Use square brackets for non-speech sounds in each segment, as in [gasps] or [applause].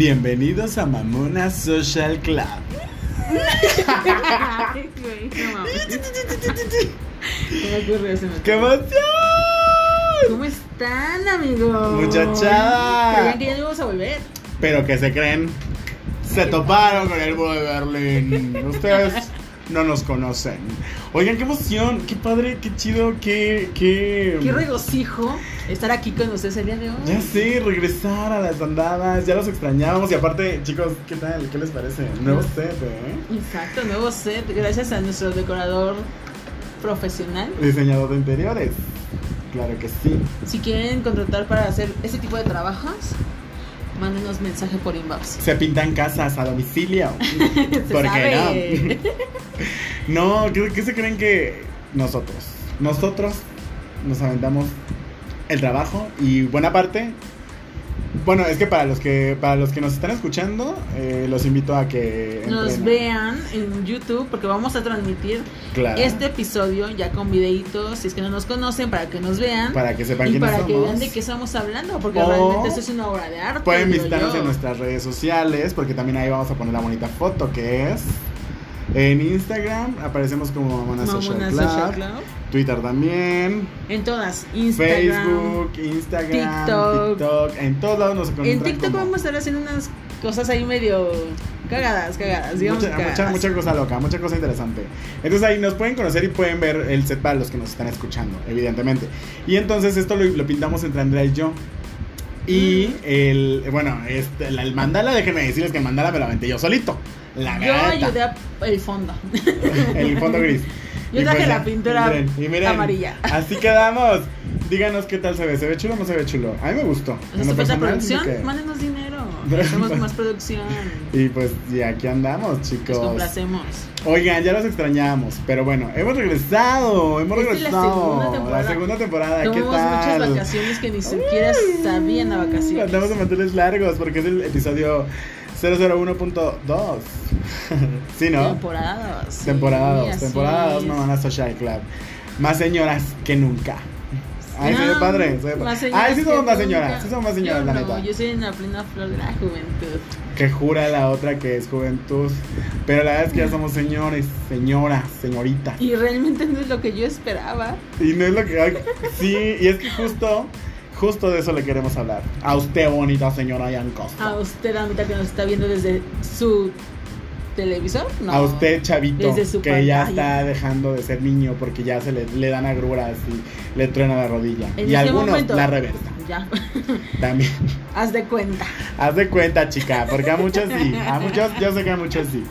Bienvenidos a Mamona Social Club. [laughs] ¡Qué emoción! ¿Cómo están, amigos? Muchachada. Que ya no íbamos a volver. Pero que se creen, se toparon con el muro de Berlín. Ustedes no nos conocen. Oigan, qué emoción, qué padre, qué chido, qué. Qué, Qué regocijo estar aquí con ustedes el día de hoy. Ya sé, regresar a las andadas, ya los extrañábamos. Y aparte, chicos, ¿qué tal? ¿Qué les parece? Nuevo set, ¿eh? Exacto, nuevo set, gracias a nuestro decorador profesional. Diseñador de interiores. Claro que sí. Si quieren contratar para hacer este tipo de trabajos, mándenos mensaje por inbox. Se pintan casas a domicilio. [laughs] Se ¿Por sabe. qué no? no, ¿qué, qué se creen que nosotros? Nosotros nos aventamos el trabajo y buena parte. Bueno, es que para los que para los que nos están escuchando, eh, los invito a que Nos entren a- vean en YouTube porque vamos a transmitir Claro, este episodio ya con videitos, si es que no nos conocen, para que nos vean. para que sepan y quiénes para que vean de qué estamos hablando, porque O realmente esto es una obra de arte. Pueden visitarnos yo. en nuestras redes sociales, porque también ahí vamos a poner la bonita foto que es. En Instagram aparecemos como Mamona Social, Club, Social Club. Twitter también, En todas, Instagram. Facebook, Instagram, TikTok. TikTok, en todos lados nos encuentran En TikTok como- vamos a estar haciendo unas cosas ahí medio cagadas, cagadas, digamos. mucha, mucha, cagadas. mucha cosa loca, mucha cosa interesante. Entonces ahí nos pueden conocer y pueden ver el set para los que nos están escuchando, evidentemente. Y entonces esto lo, lo pintamos entre Andrea y yo. Y Mm. el, bueno, este, el, el mandala, déjenme decirles que el mandala me lo aventé yo solito. La Yo ayudé a el fondo. [laughs] El fondo gris. Yo traje pues la pintura y miren, y miren, amarilla. [laughs] Así quedamos. Díganos qué tal se ve. ¿Se ve chulo o no se ve chulo? A mí me gustó. En ¿Hace lo falta personal, producción? que- Mándenos dinero. [laughs] Hacemos más producción. Y pues y aquí andamos, Nos chicos. complacemos. Oigan, ya los extrañábamos, pero bueno, hemos regresado, hemos es la regresado. segunda temporada. La segunda temporada, ¿qué Tomamos muchas tal? vacaciones que ni siquiera sabían a vacaciones. Andamos de manteles largos porque es el episodio 001.2. [laughs] sí, ¿no? Temporada 2. Temporada 2, así temporada 2, es. Mamana Social Club. Más señoras que nunca. Ay, ve No, padre, ve más padre. Ay, sí somos más nunca. señoras, sí somos más señoras, Yo la no, neta. Yo soy en la plena flor de la juventud. Que jura la otra que es juventud. Pero la verdad es que ya somos señores, señoras, señoritas. Y realmente no es lo que yo esperaba. Y no es lo que. sí, y es que justo. Justo de eso le queremos hablar. A usted, bonita señora Jan Costa. A usted, amita, que nos está viendo desde su televisor. No. A usted, chavito, Desde su que ya está dejando de ser niño porque ya se le, le dan agruras y le truena la rodilla. En y algunos momento. la reversa. Ya. También. [laughs] Haz de cuenta. Haz de cuenta, chica, porque a muchos sí. A muchos, yo sé que a muchos sí.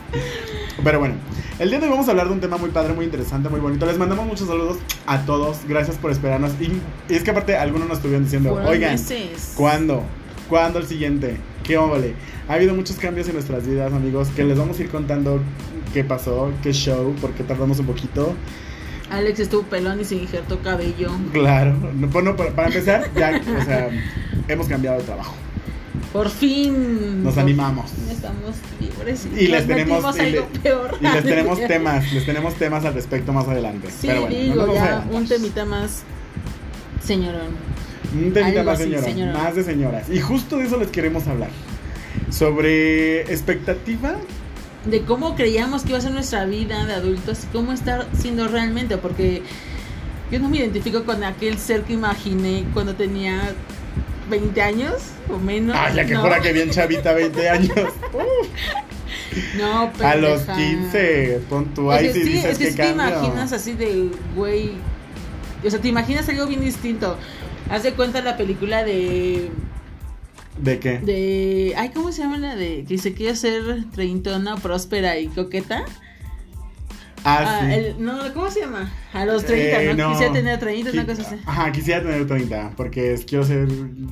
Pero bueno, el día de hoy vamos a hablar de un tema muy padre, muy interesante, muy bonito. Les mandamos muchos saludos a todos. Gracias por esperarnos. Y, y es que aparte, algunos nos estuvieron diciendo, oigan, meses. ¿cuándo? ¿Cuándo el siguiente? ¿Qué óvole? Ha habido muchos cambios en nuestras vidas, amigos, que les vamos a ir contando qué pasó, qué show, porque tardamos un poquito. Alex estuvo pelón y se injertó cabello. Claro, no, bueno, para, para empezar, ya, o sea, hemos cambiado de trabajo. Por fin. Nos animamos. Estamos libres. Y les tenemos- y algo le- peor. Y les tenemos [laughs] temas, les tenemos temas al respecto más adelante. Sí, Pero bueno, no digo, ya un temita más. Señorón. Un temita más señora. más de señoras. Y justo de eso les queremos hablar. Sobre expectativa. De cómo creíamos que iba a ser nuestra vida de adultos y cómo está siendo realmente. Porque yo no me identifico con aquel ser que imaginé cuando tenía 20 años o menos. Ay, la que no, que bien chavita, 20 años. [laughs] No, A los pendeja. 15, pon tu ahí si sí, dices es que que te imaginas así de güey. O sea, te imaginas algo bien distinto. Haz de cuenta la película de. ¿De qué? de. Ay, ¿cómo se llama la de. que se quiere ser treintona, próspera y coqueta? Ah, sí. el- no, ¿cómo se llama? A los 30, Eh, ¿no? Quisiera tener 30, una cosa así. Ajá, quisiera tener 30, porque es- quiero ser,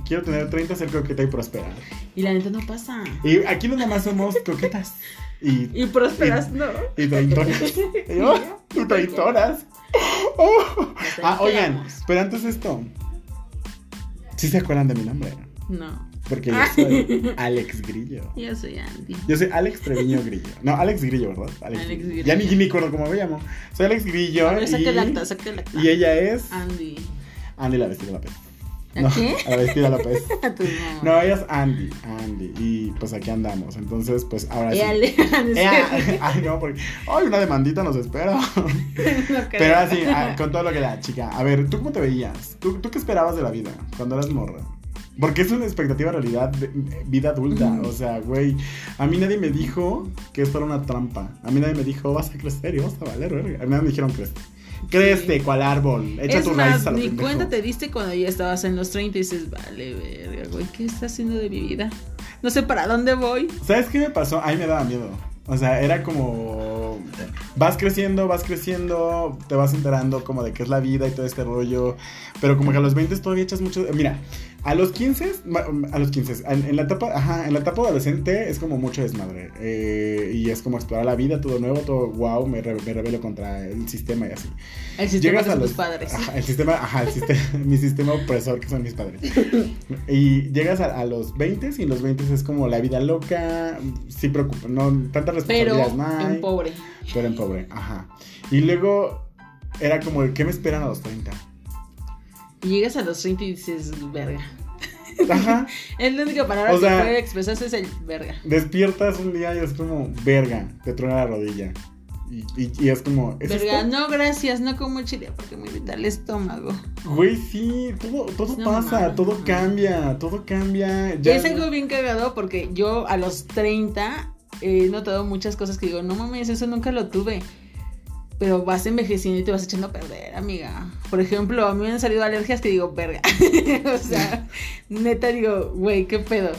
quiero tener 30, ser coqueta y próspera. Y la neta no pasa. Y aquí no nomás somos coquetas y, [laughs] Y prósperas, no. y treintonas. Y, [laughs] [laughs] oh, y treintonas. Oh. Ah, oigan, pero antes de esto, ¿sí se acuerdan de mi nombre? No. Porque yo soy Alex Grillo. Yo soy Andy. Yo soy Alex Treviño Grillo. No, Alex Grillo, ¿verdad? Alex Grillo. Ya ni, ni acuerdo cómo me llamo. Soy Alex Grillo. Saca y, el acta, saca el acta. y ella es Andy. Andy la vestida de la pez. ¿A no, qué? A Aristida López. A [laughs] tu mamá. No, ella es Andy, Andy. Y pues aquí andamos. Entonces, pues ahora sí. Éale, [laughs] Ea, [laughs] ay, no, porque. Ay, una demandita nos espera. No. Pero ahora sí, ah, con todo lo que da, chica. A ver, ¿tú cómo te veías? ¿Tú, ¿Tú qué esperabas de la vida cuando eras morra? Porque es una expectativa realidad de vida adulta. O sea, güey, a mí nadie me dijo que esto era una trampa. A mí nadie me dijo, vas a crecer y vas a valer, verga. A mí nadie me dijeron, crece. Crece, cual árbol. Echa es más, raíces a ni pendejo. cuenta te diste cuando ya estabas en los 30 y dices, vale, verga, güey, ¿qué está haciendo de mi vida? No sé para dónde voy. ¿Sabes qué me pasó? A mí me daba miedo. O sea, era como. Vas creciendo, vas creciendo, te vas enterando como de qué es la vida y todo este rollo. Pero como que a los 20 todavía echas mucho. Mira, a los 15, ma- a los 15, en, en la etapa, ajá, en la etapa adolescente es como mucho desmadre. eh, y es como explorar la vida, todo nuevo, todo wow, me, re- me rebelo contra el sistema y así. El sistema Llegas a tus los padres. Ajá, el sistema, ajá, el sistema, [laughs] mi sistema opresor que son mis padres. Y llegas a, a los 20 y en los 20 es como la vida loca, sí preocupa, no tantas Pero responsabilidades no hay, en pobre. pero en pobre, ajá. Y luego era como, ¿qué me esperan a los 30? Y llegas a los 30 y dices, verga. Ajá. [laughs] Es la única palabra O sea- que puede expresarse es el verga. Despiertas un día y es como, verga, te truena la rodilla. Y, y- y es como, ¿es Verga, esto? no, gracias, no como chile porque me irrita el estómago. Güey, sí, todo, todo No pasa, todo cambia, todo cambia. Y Ya es algo bien cagado porque yo a los 30 he notado muchas cosas que digo, no mames, eso nunca lo tuve. Pero vas envejeciendo y te vas echando a perder, amiga. Por ejemplo, a mí me han salido alergias que digo, verga. [laughs] o sea, neta digo, güey, ¿qué pedo?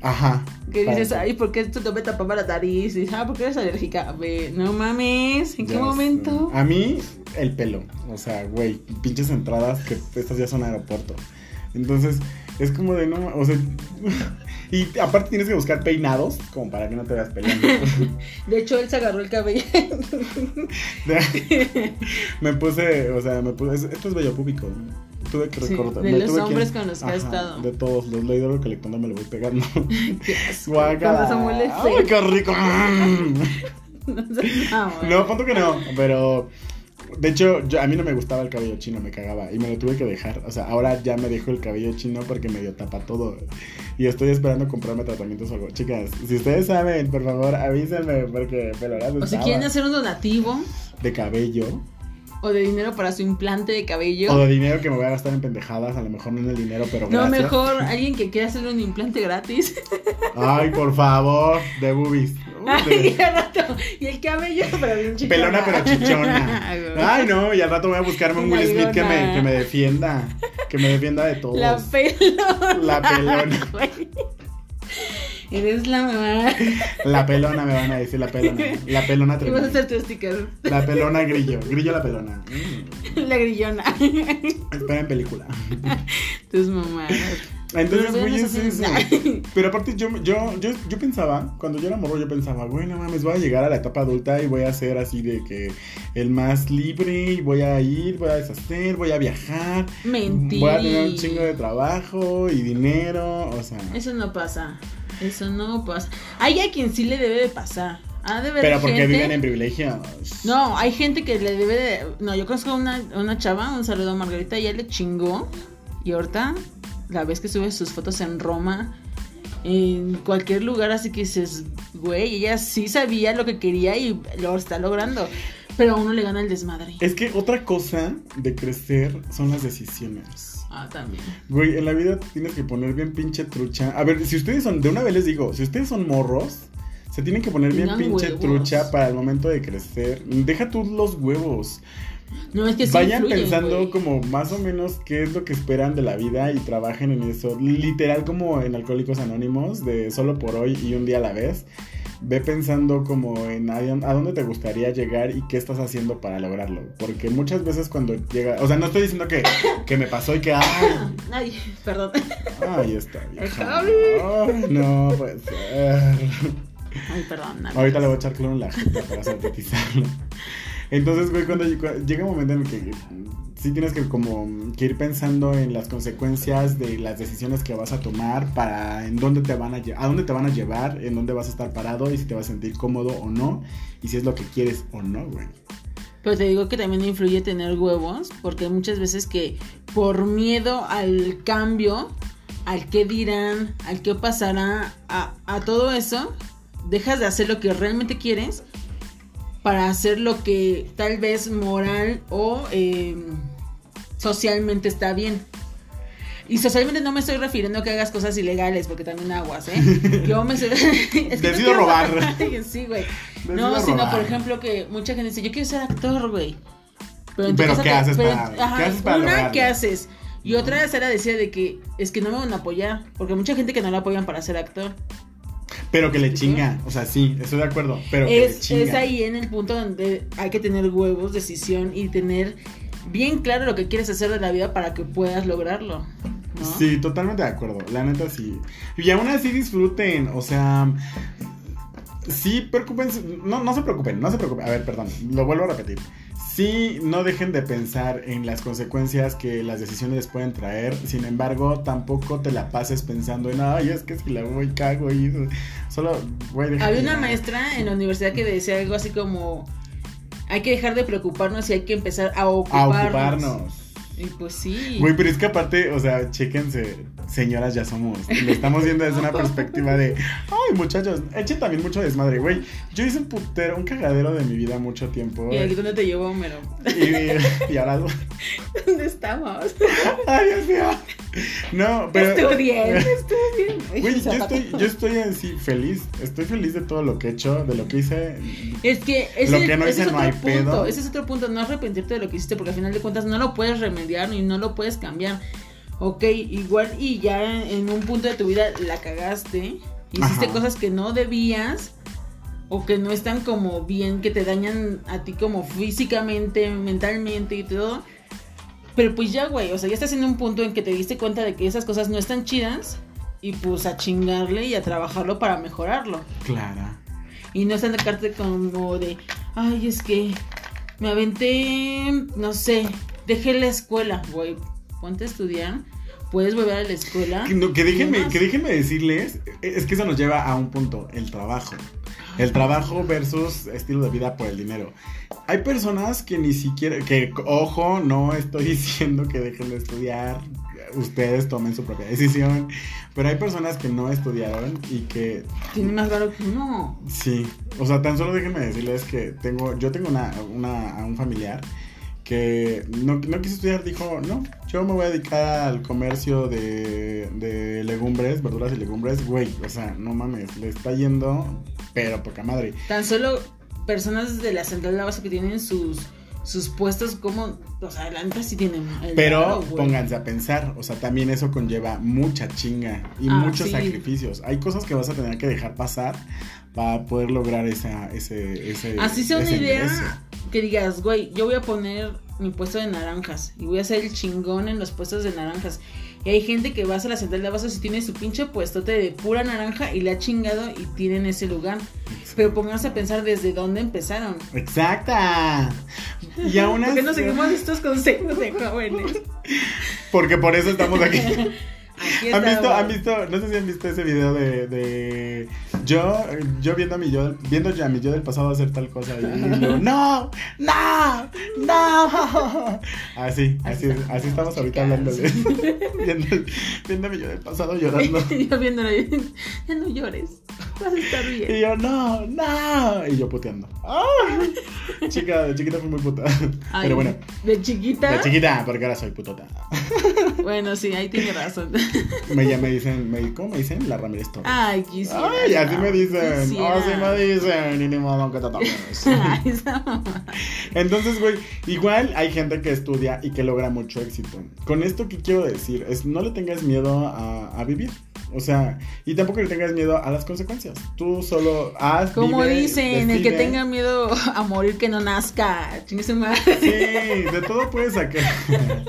Ajá. Que dices, ay, ¿por qué tú te tapaba la nariz? Y dices, ah, ¿por qué eres alérgica? Ve, no mames, ¿en qué Ya momento? sé. A mí, el pelo. O sea, güey, pinches entradas que estas ya son aeropuerto. Entonces, es como de no, o sea, [laughs] y aparte tienes que buscar peinados como para que no te veas peleando. [laughs] De hecho, él se agarró el cabello. [laughs] me puse, o sea, me puse, esto es bello público. Tuve que Sí, recortar. de me los que- hombres con los que ha estado. De todos, los ido recolectando, me lo voy pegando. [laughs] Qué asco. Muele ¡Ay, qué rico! No, mamón. No, punto que no, pero de hecho yo, a mí no me gustaba el cabello chino, me cagaba y me lo tuve que dejar. O sea, ahora ya me dejo el cabello chino porque medio tapa todo. Y estoy esperando comprarme tratamientos o algo. Chicas, si ustedes saben, por favor, avísenme porque peloras O si quieren hacer un donativo de cabello o de dinero para su implante de cabello. o de dinero que me voy a gastar en pendejadas, a lo mejor no en el dinero, pero no, gracias. mejor [laughs] alguien que quiera hacerle un implante gratis. [laughs] Ay, por favor, de boobies. Ay, De- al rato. Y el cabello, pero bien chichona. Pelona pero chichona. [laughs] Ay, no, y al rato voy a buscarme un Will Smith que me, que me defienda. Que me defienda de todos. La pelona. La pelona. Eres la mamá. [laughs] La pelona me van a decir, la pelona. La pelona Y vas a tremenda. hacer tu sticker. La pelona grillo. Grillo la pelona. La grillona. Espera en película. Tus mamás. Entonces, güey, es eso. Pero aparte, yo, yo, yo, yo pensaba, cuando yo era morro, yo pensaba, güey, no mames, voy a llegar a la etapa adulta y voy a ser así de que el más libre y voy a ir, voy a deshacer, voy a viajar. Mentira. Voy a tener un chingo de trabajo y dinero, o sea. Eso no pasa. Eso no pasa. Hay a quien sí le debe de pasar. Ha de haber Pero porque gente- viven en privilegios. No, hay gente que le debe de. No, yo conozco una, una chava, un saludo a Margarita, ella le chingó. Y ahorita, la vez que sube sus fotos en Roma, en cualquier lugar, así que dices, güey, ella sí sabía lo que quería y lo está logrando. Pero a uno le gana el desmadre. Es que otra cosa de crecer son las decisiones. Ah, también. Güey, en la vida tienes que poner bien pinche trucha. A ver, si ustedes son, de una vez les digo, si ustedes son morros, se tienen que poner bien pinche huevos. trucha para el momento de crecer. Deja tú los huevos. No, es que sí Vayan influyen, pensando como más o menos qué es lo que esperan de la vida y trabajen en eso. Literal como en Alcohólicos Anónimos, de solo por hoy y un día a la vez. Ve pensando como en a, a dónde te gustaría llegar y qué estás haciendo para lograrlo. Porque muchas veces cuando llega... O sea, no estoy diciendo que, que me pasó y que... ¡Ay! [coughs] Ay, perdón. Ay, está vieja. Javi. Ay, no puede ser. Ay, perdón. Ahorita le voy a echar cloro en la jeta para sintetizarlo. Entonces, güey, cuando cu- llega un momento en el que sí tienes que como que ir pensando en las consecuencias de las decisiones que vas a tomar para en dónde te van a a dónde te van a llevar, en dónde vas a estar parado y si te vas a sentir cómodo o no y si es lo que quieres o no, güey. Pero te digo que también influye tener huevos, porque hay muchas veces que por miedo al cambio, al qué dirán, al qué pasará, a, a todo eso, dejas de hacer lo que realmente quieres para hacer lo que tal vez moral o eh, socialmente está bien. Y socialmente no me estoy refiriendo a que hagas cosas ilegales, porque también aguas, ¿eh? [laughs] Yo me estoy... [laughs] es que Decido robar. Sí, güey. No, sino por ejemplo que mucha gente dice, yo quiero ser actor, güey. Pero, ¿qué haces pero- para- ajá, qué haces para Una, lograrlo? ¿qué haces? Y otra vez era decía de que es que no me van a apoyar, porque mucha gente que no la apoyan para ser actor. Pero que le chinga. O sea, sí, estoy de acuerdo. Pero que le es, chinga. es ahí en el punto donde hay que tener huevos, decisión y tener bien claro lo que quieres hacer de la vida para que puedas lograrlo. ¿no? Sí, totalmente de acuerdo. La neta sí. Y aún así disfruten. O sea. Sí, preocupense. No, no se preocupen, no se preocupen. A ver, perdón, lo vuelvo a repetir. Sí, no dejen de pensar en las consecuencias que las decisiones les pueden traer. Sin embargo, tampoco te la pases pensando en, ay, es que si la voy cago y eso". Solo, güey, Había una maestra en la universidad que decía algo así como hay que dejar de preocuparnos y hay que empezar a A ocuparnos. Y pues sí. Güey, pero es que aparte, o sea, chéquense, señoras ya somos. Lo estamos viendo desde una [laughs] perspectiva de, ay, muchachos, echen también mucho desmadre, güey. Yo hice un putero, un cagadero de mi vida mucho tiempo. ¿Y aquí dónde te llevó Homero? Y, y ahora, [laughs] ¿Dónde estamos? [laughs] ay, Dios mío. No, pero. Estudien, estudien. Güey, yo estoy, yo estoy así feliz. Estoy feliz de todo lo que he hecho, de lo que hice. Es que ese, Lo que no ese hice es no otro hay punto. pedo. Ese es otro punto. No arrepentirte de lo que hiciste porque al final de cuentas no lo puedes remediar ni no lo puedes cambiar. Ok, igual y ya en un punto de tu vida la cagaste. Hiciste Ajá. cosas que no debías o que no están como bien, que te dañan a ti como físicamente, mentalmente y todo. Pero pues ya, güey, o sea, ya estás en un punto en que te diste cuenta de que esas cosas no están chidas y pues a chingarle y a trabajarlo para mejorarlo. Clara. Y no están carta como de, ay, es que me aventé, no sé, dejé la escuela, güey, ponte a estudiar, puedes volver a la escuela. Que, no, que déjenme, que déjenme decirles, es que eso nos lleva a un punto, el trabajo. El trabajo versus estilo de vida por el dinero. Hay personas que ni siquiera, que ojo, no estoy [laughs] diciendo que dejen de estudiar, ustedes tomen su propia decisión, pero hay personas que no estudiaron y que Tiene más valor que uno. Sí, o sea, tan solo déjenme decirles que tengo, yo tengo una, una, a un familiar que no, no quiso estudiar, dijo, no, yo me voy a dedicar al comercio de, de legumbres, verduras y legumbres, güey, o sea, no mames, le está yendo, pero poca madre. Tan solo personas de la central de la base que tienen sus, sus puestos como, o sea, la neta sí tienen el Pero güey. pónganse a pensar, o sea, también eso conlleva mucha chinga y Ah, muchos sí. sacrificios. Hay cosas que vas a tener que dejar pasar para poder lograr esa, ese, ese, Así sea una idea ingreso. que digas, güey, yo voy a poner mi puesto de naranjas y voy a ser el chingón en los puestos de naranjas. Y hay gente que va a la central de abasos y tiene su pinche puestote de pura naranja y le ha chingado y tienen ese lugar. Pero pónganse a pensar desde dónde empezaron. Exacta. Y aún ¿Por qué así- no seguimos estos consejos de jóvenes? Porque por eso estamos aquí. [laughs] ¿Han visto, han visto, no sé si han visto ese video de, de yo, yo viendo a mi yo, viendo ya a mi yo del pasado hacer tal cosa y luego, [laughs] no, no, no. Así, así, así estamos ahorita hablando de [laughs] viendo, viendo a mi yo del pasado llorando. [laughs] yo viéndolo, ya no llores, vas a estar bien. Y yo, no, no. Y yo puteando. Chica, de chiquita fui muy puta. Ay, Pero bueno, De chiquita. de chiquita, porque ahora soy putota. [laughs] Bueno, sí, ahí tiene razón. [laughs] Me, ya me dicen, me, ¿cómo me dicen? La Ramírez Torres. Ay, quisiera. Ay, así me dicen. Quisiera. Así me dicen. Y ni modo que te tomes. [laughs] Ay, esa mamá. Entonces, güey, igual hay gente que estudia y que logra mucho éxito. Con esto que quiero decir es no le tengas miedo a, a vivir. O sea, y tampoco le tengas miedo a las consecuencias. Tú solo haz. Como vive, dicen, el que tenga miedo a morir que no nazca. Chingue su madre. Sí, de todo puedes sacar. [laughs]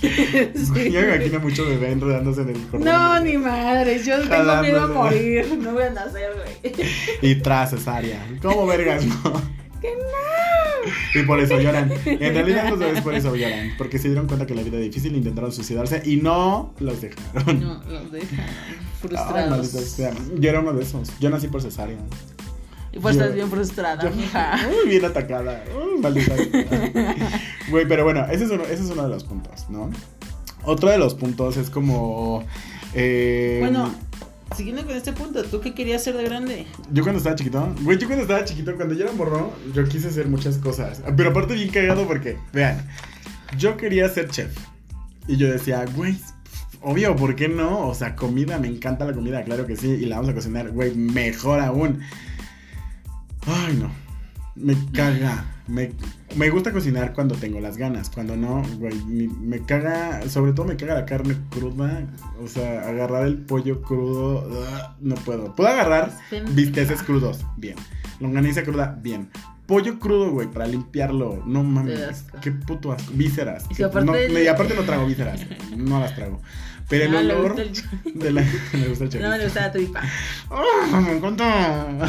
Sí. Yo me imagino mucho bebé enredándose en el cordón. No, ni madre, yo tengo miedo a morir. No voy a nacer, güey. Y tras cesárea. ¿Cómo vergas, no? [laughs] Que no. [laughs] Y por eso lloran. En realidad los bebés por eso lloran. Porque se dieron cuenta que la vida es difícil, intentaron suicidarse y no los dejaron. No, los dejan Ay, frustrados. sea. Yo era uno de esos. Yo nací por cesárea. Y pues Yo- estás bien frustrada, yo- mija. Uy, bien atacada. Uy, maldita. Güey, pero bueno, ese es, uno, ese es uno de los puntos, ¿no? Otro de los puntos es como. eh, Bueno, siguiendo con este punto, ¿tú qué querías ser de grande? Yo cuando estaba chiquito, güey, yo cuando estaba chiquito, cuando yo era morro, yo quise hacer muchas cosas. Pero aparte bien cagado porque, vean, yo quería ser chef. Y yo decía, güey, obvio, ¿por qué no? O sea, comida, me encanta la comida, claro que sí. Y la vamos a cocinar, güey, mejor aún. Ay, no. Me caga. Me, me gusta cocinar cuando tengo las ganas. Cuando no, güey, me caga. Sobre todo me caga la carne cruda. O sea, agarrar el pollo crudo. ugh, no puedo. Puedo agarrar bisteces crudos. Bien. Longaniza cruda. Bien. Pollo crudo, güey, para limpiarlo. No mames. Qué puto asco. Vísceras. Y que- aparte no, el- y aparte no trago vísceras. No las trago. Pero el Ah, olor el de la. [laughs] Me gusta el No me chorizo. gusta la tripa. ¡Ah, me encanta!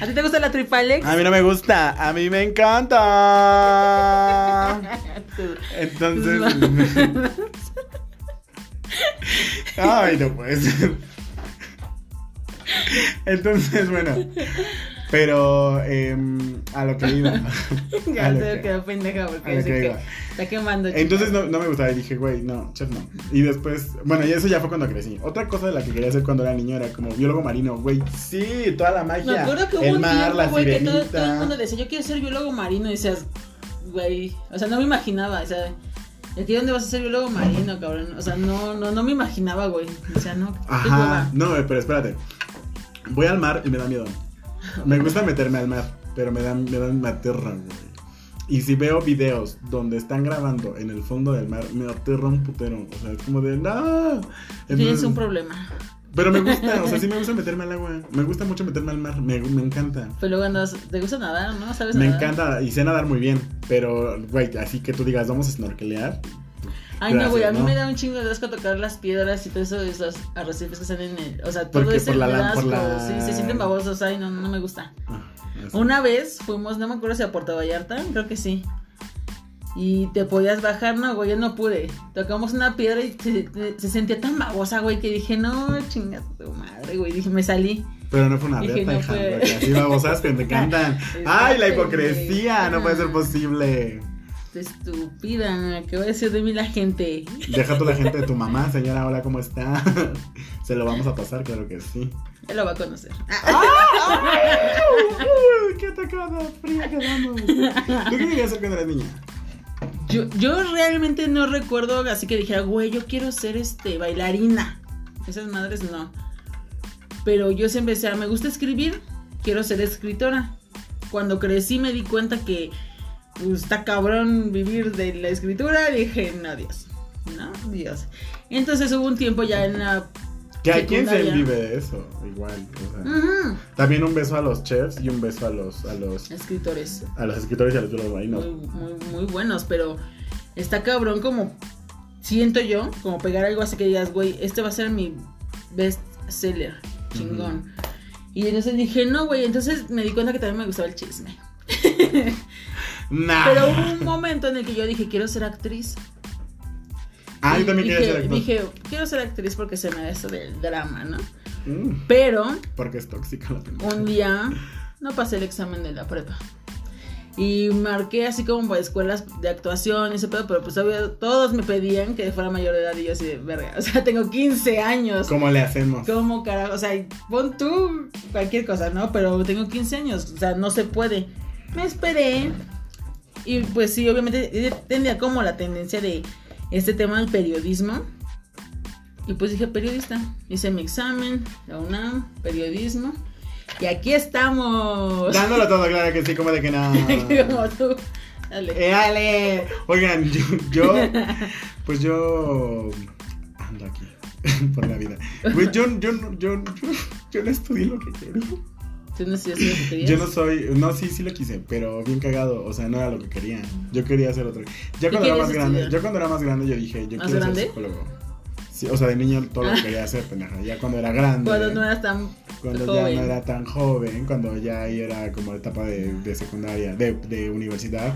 ¿A ti te gusta la tripa, Alex? A mí no me gusta, a mí me encanta. [laughs] Entonces. Ay, no puede ser. Entonces, bueno. Pero em, a lo que iba. [laughs] Ya que- quedó pendeja porque que que está quemando. Entonces no, no me gustaba y dije, güey, no, chef no. Y después, bueno, y eso ya fue cuando crecí. Otra cosa de la que quería hacer cuando era niño era como biólogo marino, güey. Sí, toda la magia. Me acuerdo que hubo el un mar, tiempo, la güey, que todo, todo el mundo decía, yo quiero ser biólogo marino. Y decías, güey, o sea, no me imaginaba, o sea, ¿y aquí dónde vas a ser biólogo marino, cabrón? O sea, no, no, no me imaginaba, güey. O sea, no, Ajá. No, pero espérate. Voy al mar y me da miedo. Me gusta meterme al mar, pero me da, me da me aterra, güey. Y si veo videos donde están grabando en el fondo del mar, me aterra un putero. O sea, es como de, no. Tienes un problema. Pero me gusta, o sea, sí me gusta meterme al agua. Me gusta mucho meterme al mar, me, me encanta. Pero luego andas, te gusta nadar, ¿no? ¿Sabes Me nadar? encanta y sé nadar muy bien, pero, güey, así que tú digas, vamos a snorkelear. Ay, no, güey, a mí ¿no? me da un chingo de asco tocar las piedras y todo eso, esos arrecifes que salen en el... O sea, todo ese por la- la- Sí, se sienten babosos, ay, no, no me gusta. Ah. Una vez fuimos, no me acuerdo si a Puerto Vallarta, creo que sí. Y te podías bajar, no, güey, yo no pude. Tocamos una piedra y se, se sentía tan babosa, güey, que dije, no, chinga tu madre, güey. Dije, me salí. Pero no fue una Dije, beta, no hija, fue. porque así babosas que te [laughs] encantan. ¡Ay, la hipocresía! No puede ser posible. Estúpida, ¿qué va a decir de mí la gente? Deja tú la gente de tu mamá, señora, hola, ¿cómo está? [laughs] Se lo vamos a pasar, claro que sí. Él lo va a conocer. ¡Uy, ¡Qué atacada fría que damos! ¿Tú qué querías hacer cuando eras niña? Yo, yo realmente no recuerdo así que dije, güey, yo quiero ser este bailarina. Esas madres no. Pero yo siempre decía, me gusta escribir, quiero ser escritora. Cuando crecí me di cuenta que pues, está cabrón vivir de la escritura. Dije, no, Dios. No, Dios. Entonces hubo un tiempo ya en la. Que hay quien se vive de eso, igual. o sea. Ujú, También un beso a los chefs y un beso a los, a los, Escritores. a los escritores y a los marinos. muy, muy, muy buenos, pero está cabrón como siento yo, como pegar algo así que digas, güey, este va a ser mi best seller, chingón. Y entonces dije, no, güey, entonces me di cuenta que también me gustaba el chisme. [laughs] Nah. Pero hubo un momento en el que yo dije, quiero ser actriz. Ah, yo también dije, quería ser actor. Dije, quiero ser actriz porque se me da eso del drama, ¿no? Mm, Pero porque es tóxica la película. un día no pasé el examen de la prepa. Y marqué así como para escuelas de actuación y ese pedo, pero pues obvio, todos me pedían que fuera mayor de edad y yo así de verga. O sea, tengo 15 años. ¿Cómo le hacemos? ¿Cómo carajo? O sea, pon tú cualquier cosa, ¿no? Pero tengo 15 años, o sea, no se puede. Me esperé. Y pues sí, obviamente eh, tenía como la tendencia de este tema del periodismo. Y pues dije periodista. Hice mi examen, la UNAM, periodismo. Y aquí estamos. Dándolo todo, claro que sí, como de que no. [laughs] como tú. Dale. ¡Eh, dale! Oigan, yo, yo, pues yo ando aquí [laughs] por la vida. Güey, yo, yo, yo, yo, yo no estudié lo que. ¿Tú no estudiaste lo que querías? Yo no soy, no, sí, sí lo quise, pero bien cagado, o sea, no era lo que quería. Yo quería hacer otro. Ya ¿Qué cuando era más grande, yo cuando era más grande yo dije, yo ¿Más quiero grande? ser psicólogo. Sí, o sea, de niño todo lo que quería hacer, pendeja. Ya cuando era grande. Cuando no eras tan cuando joven. ya no era tan joven, cuando ya era como etapa de, de secundaria, de, de universidad.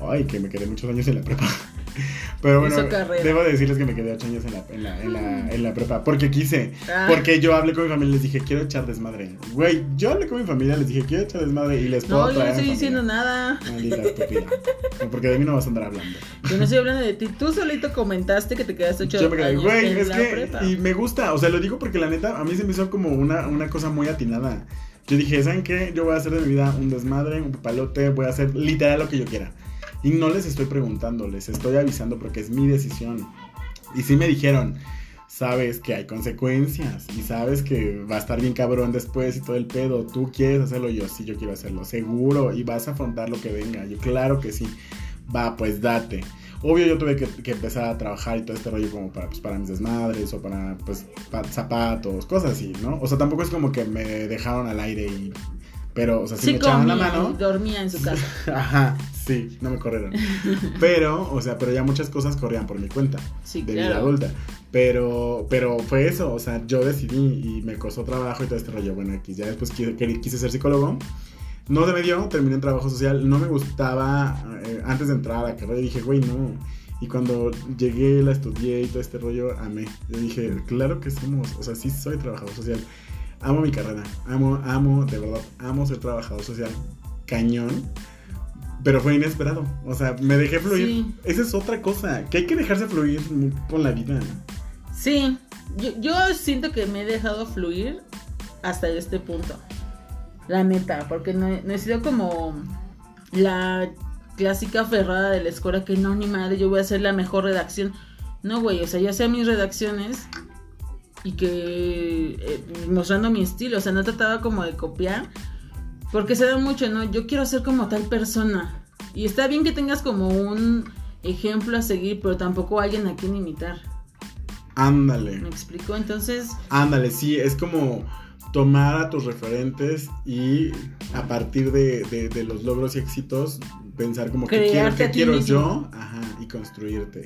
Ay, que me quedé muchos años en la prepa. [laughs] Pero bueno, debo de decirles que me quedé ocho años en la, en la, en la, en la prepa. Porque quise. Ah. Porque yo hablé con mi familia y les dije, quiero echar desmadre. Güey, yo hablé con mi familia, les dije, quiero echar desmadre y les puedo No, yo no estoy diciendo nada. Porque de mí no vas a andar hablando. Yo no estoy hablando de ti. Tú solito comentaste que te quedaste ocho Yo me quedé, años güey, es que. prepa. Y me gusta, o sea, lo digo porque la neta, a mí se me hizo como una, una cosa muy atinada. Yo dije, ¿saben qué? Yo voy a hacer de mi vida un desmadre, un papalote, voy a hacer literal lo que yo quiera. Y no les estoy preguntando, les estoy avisando porque es mi decisión. Y sí me dijeron, sabes que hay consecuencias y sabes que va a estar bien cabrón después y todo el pedo. Tú quieres hacerlo, yo sí, yo quiero hacerlo, seguro. Y vas a afrontar lo que venga. Yo, claro que sí. Va, pues date. Obvio yo tuve que, que empezar a trabajar y todo este rollo como para, pues, para mis desmadres o para pues pa- zapatos, cosas así, ¿no? O sea, tampoco es como que me dejaron al aire y... Pero, o sea, si Sí me echaban la comía mano... dormía en su casa. [laughs] Ajá, sí, no me corrieron. Pero, o sea, pero ya muchas cosas corrían por mi cuenta Sí, de vida claro. adulta. Pero, pero fue eso, o sea, yo decidí y me costó trabajo y todo este rollo. Bueno, aquí ya después quise, quise ser psicólogo. No se me dio, terminé en trabajo social. No me gustaba eh, antes de entrar a la carrera. Dije, güey, no. Y cuando llegué, la estudié y todo este rollo, amé. Yo dije, claro que somos, o sea, sí soy trabajador social. Amo mi carrera, amo, amo, de verdad, amo ser trabajador social. Cañón. Pero fue inesperado. O sea, me dejé fluir. Sí. Esa es otra cosa, que hay que dejarse fluir con la vida. Sí, yo, yo siento que me he dejado fluir hasta este punto. La neta, porque no, he- no he sido como la clásica ferrada de la escuela que no, ni madre, yo voy a hacer la mejor redacción. No, güey, o sea, yo hacía mis redacciones y que eh, mostrando mi estilo, o sea, no trataba como de copiar, porque se da mucho, ¿no? Yo quiero ser como tal persona. Y está bien que tengas como un ejemplo a seguir, pero tampoco alguien a quien imitar. Ándale. ¿Me explico? Entonces, Ándale, sí, es como tomar a tus referentes y a partir de, de- de los logros y éxitos pensar como que quiero, ti quiero mismo. yo ajá, y construirte.